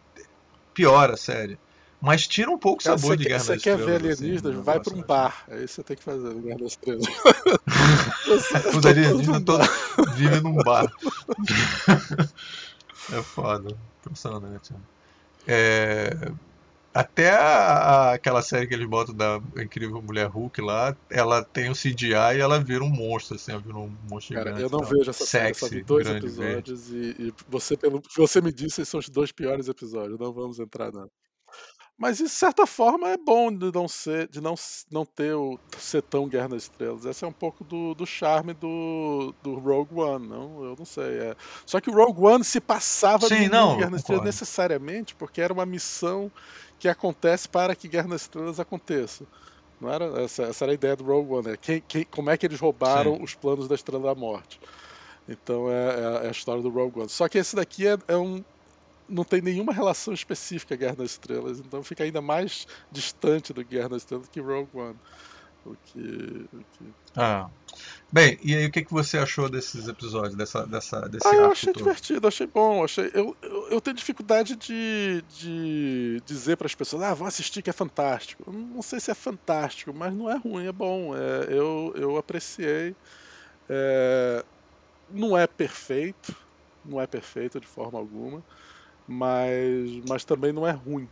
piora a série. Mas tira um pouco o sabor de Guerra das Estrelas. Você quer ver alienígenas, assim, vai para um bar. É isso que você tem que fazer Guerra das Estrelas. Os alienígenas todos vivem num bar. é foda. Impressionante. É... Até a, a, aquela série que eles botam da incrível Mulher Hulk lá, ela tem o um CGI e ela vira um monstro, assim, ela vira um monstro Cara, gigante. eu não vejo essa série, só vi dois episódios e, e, você, pelo que você me disse, são os dois piores episódios, não vamos entrar não. Mas de certa forma é bom de não ser, de não, não ter o ser tão Guerra nas Estrelas. Esse é um pouco do, do charme do, do Rogue One, não? Eu não sei. É. Só que o Rogue One se passava Sim, no não, Guerra nas Estrelas necessariamente, porque era uma missão que acontece para que Guerra nas Estrelas aconteça. Não era essa, essa era a ideia do Rogue One, né? Quem, quem, como é que eles roubaram Sim. os planos da Estrela da Morte? Então é, é, a história do Rogue One. Só que esse daqui é, é um não tem nenhuma relação específica a Guerra nas Estrelas, então fica ainda mais distante do Guerra nas Estrelas que Rogue One. O que, o que... Ah. Bem, e aí o que, que você achou desses episódios, dessa, dessa, desse ah, eu achei todo? divertido, achei bom. Achei, eu, eu, eu tenho dificuldade de, de dizer para as pessoas, ah, vão assistir que é fantástico. Não sei se é fantástico, mas não é ruim, é bom. É, eu, eu apreciei. É, não é perfeito, não é perfeito de forma alguma, mas, mas também não é ruim.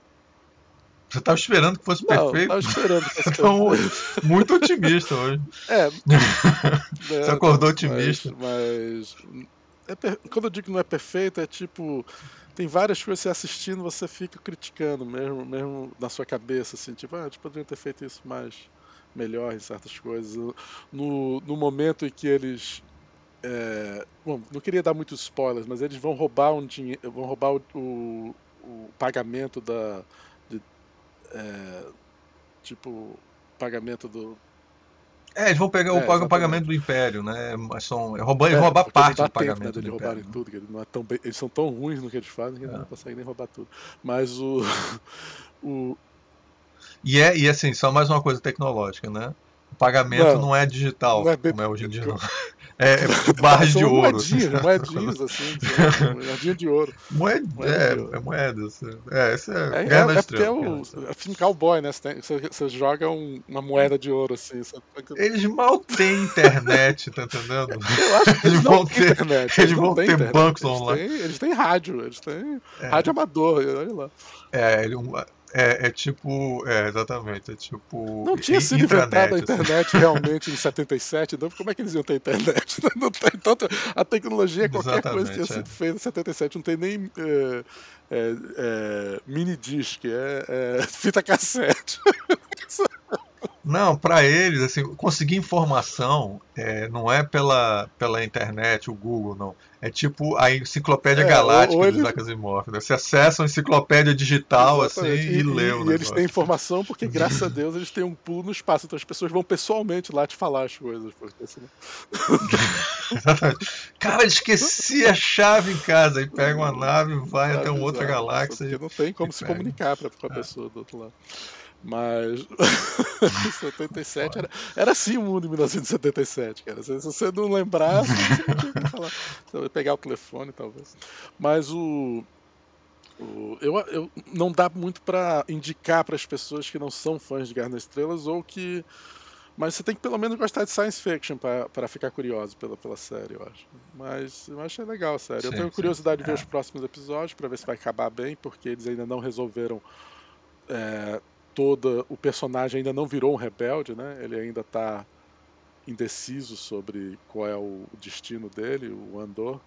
Você estava esperando que fosse não, perfeito? Estava esperando que fosse então, perfeito. Muito otimista hoje. É. Você acordou otimista. Mas. mas é per... Quando eu digo que não é perfeito, é tipo. Tem várias coisas você assistindo, você fica criticando mesmo, mesmo na sua cabeça, assim, tipo, ah, a gente poderia ter feito isso mais melhor em certas coisas. No, no momento em que eles. É... Bom, não queria dar muitos spoilers, mas eles vão roubar um dinheiro. vão roubar o, o, o pagamento da é, tipo, pagamento do. É, eles vão pegar é, o pagamento do Império, né? Mas são, é roubar, é, roubar parte do pagamento. Né, do roubarem Império, tudo, não é tão bem, eles são tão ruins no que eles fazem que eles não é. conseguem nem roubar tudo. Mas o. o... E, é, e assim, só mais uma coisa tecnológica, né? O pagamento não, não é digital, não é bem, como é hoje em dia. Não. É, barras de ouro. Moedinhas, assim. moedinhas, assim, moedinha de ouro. Moed... Moeda é, de ouro. é moedas. É, isso é, é, é, é porque é o é filme cowboy, né? Você, tem, você, você joga um, uma moeda de ouro, assim. Você... Eles mal têm internet, tá entendendo? Eu acho que eles, eles vão ter internet. Eles, eles vão ter internet. bancos eles online. Têm, eles têm rádio, eles têm é. rádio amador, olha lá. É, ele, é, é tipo. É, exatamente. É tipo. Não tinha sido inventada a assim. internet realmente em 77, então como é que eles iam ter internet? Não tem tanto. A tecnologia, qualquer exatamente, coisa tinha é. sido feita em 77, não tem nem é, é, é, mini disc, é, é fita cassete. Não, para eles, assim, conseguir informação não é pela, pela internet, o Google, não. É tipo a enciclopédia é, galáctica ou do Isaac Asimov. Né? Você acessa uma enciclopédia digital Exatamente. assim e, e lê E, e eles têm informação porque, graças a Deus, eles têm um pulo no espaço. Então as pessoas vão pessoalmente lá te falar as coisas. Porque, assim... Cara, esqueci a chave em casa. Aí pega uma nave, vai até uma outra galáxia. Porque não tem como se pega. comunicar para a pessoa do outro lado. Mas 77 era, era assim o mundo em 1977, cara. Se, você não lembrasse, você não tinha que falar. Ia pegar o telefone, talvez. Mas o. o eu, eu não dá muito para indicar para as pessoas que não são fãs de Guerra nas Estrelas ou que. Mas você tem que pelo menos gostar de science fiction para ficar curioso pela, pela série, eu acho. Mas eu achei legal a série. Sim, eu tenho curiosidade sim. de ver é. os próximos episódios para ver se vai acabar bem, porque eles ainda não resolveram é, toda o personagem ainda não virou um rebelde, né? Ele ainda está indeciso sobre qual é o destino dele, o Andor.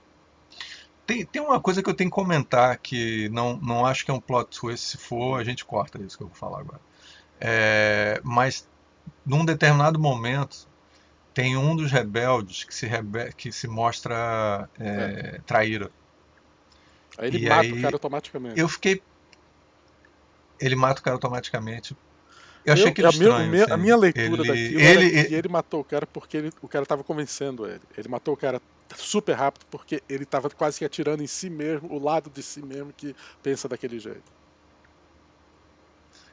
Tem, tem uma coisa que eu tenho que comentar que não, não acho que é um plot twist. Se for, a gente corta isso que eu vou falar agora. É, mas num determinado momento tem um dos rebeldes que se, rebe que se mostra é, é. traíra. Aí ele e mata aí, o cara automaticamente. Eu fiquei ele mata o cara automaticamente. Eu achei que ele estranho. Minha, assim. A minha leitura ele, daquilo ele, era que ele matou o cara porque ele, o cara estava convencendo ele. Ele matou o cara super rápido porque ele estava quase que atirando em si mesmo, o lado de si mesmo que pensa daquele jeito.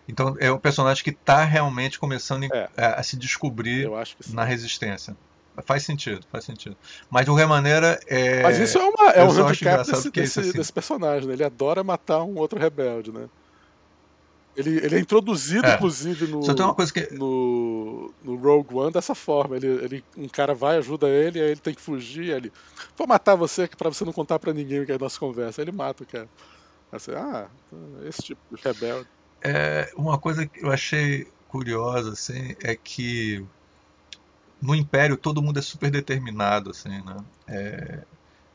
Então é um personagem que está realmente começando é. a, a, se descobrir na resistência. Faz sentido, faz sentido. Mas de qualquer maneira. É... Mas isso é, uma, é um handicap desse, desse, assim... desse personagem, né? Ele adora matar um outro rebelde, né? Ele, ele é introduzido, é. inclusive, no, que... no, no, Rogue One dessa forma. Ele, ele, um cara vai, ajuda ele, aí ele tem que fugir. ele, vou matar você para você não contar para ninguém o que é a nossa conversa. Aí ele mata o cara. Assim, ah, esse tipo de rebelde. É, uma coisa que eu achei curiosa, assim, é que no Império todo mundo é super determinado, assim, né? É,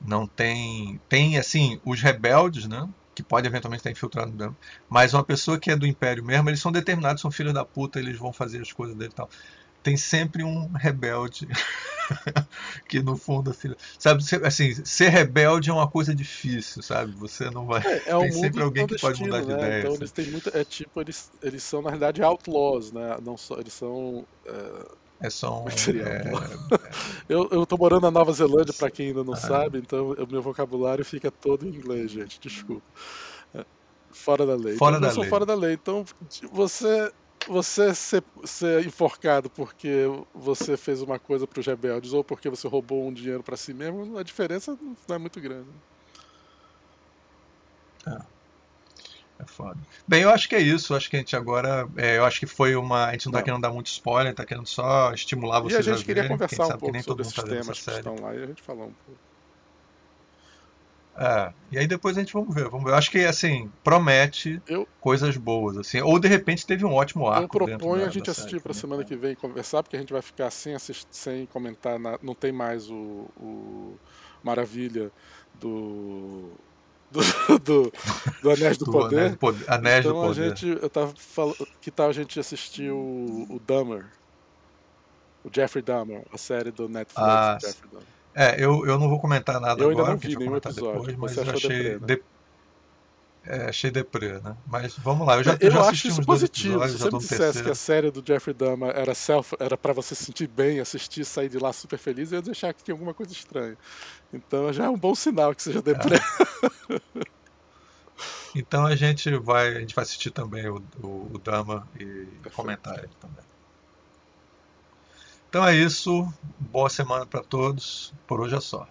não tem... Tem, assim, os rebeldes, né? Que pode eventualmente estar infiltrado dentro. Mas uma pessoa que é do Império mesmo, eles são determinados, são filhos da puta, eles vão fazer as coisas dele e tal. Tem sempre um rebelde que no fundo filho, sabe, assim, ser rebelde é uma coisa difícil, sabe? Você não vai é, é tem sempre alguém que pode mudar de né? ideia. Então assim. eles têm muita, é tipo eles, eles são na realidade outlaws, né? Não só eles são é é só um. É, é, eu, eu tô morando na Nova Zelândia, para quem ainda não ah. sabe, então o meu vocabulário fica todo em inglês, gente. Desculpa. É, fora da lei. Fora então, da lei. fora da lei. Então, você você ser, ser, enforcado porque você fez uma coisa para os rebeldes ou porque você roubou um dinheiro para si mesmo, a diferença não é muito grande. É. É foda. Bem, eu acho que é isso. Acho que a gente agora. É, eu acho que foi uma. A gente não, tá não. tá querendo dar muito spoiler, tá querendo só estimular vocês a E a gente a queria conversar um pouco sobre esses temas que estão lá e a gente falou um pouco. É, e aí depois a gente vamos ver, vamos ver. Eu acho que assim, promete eu, coisas boas, assim. Ou de repente teve um ótimo arco. Eu proponho a gente assistir para semana que vem conversar, porque a gente vai ficar sem, assistir, sem comentar, na, não tem mais o, o Maravilha do do, do, do Anéis do, do Poder. Anéis do Poder. Anéis então do Poder. a gente, eu tava falando, que tal a gente assistir o, o Dahmer? O Jeffrey Dahmer, a série do Netflix. Ah. É, eu, eu não vou comentar nada eu agora. Eu ainda não vi nenhum episódio. Depois, mas eu achei, deprê, né? de... é, achei deprê, né? Mas vamos lá, eu já, eu já acho isso positivo. Se você me dissesse que a série do Jeffrey Dahmer era self, era para você se sentir bem, assistir, sair de lá super feliz, eu ia deixar que tinha alguma coisa estranha. Então já é um bom sinal que seja deprê. É. Então a gente vai, a gente vai assistir também o, o, o Dama e Perfeito. comentar ele também. Então é isso. Boa semana para todos. Por hoje é só.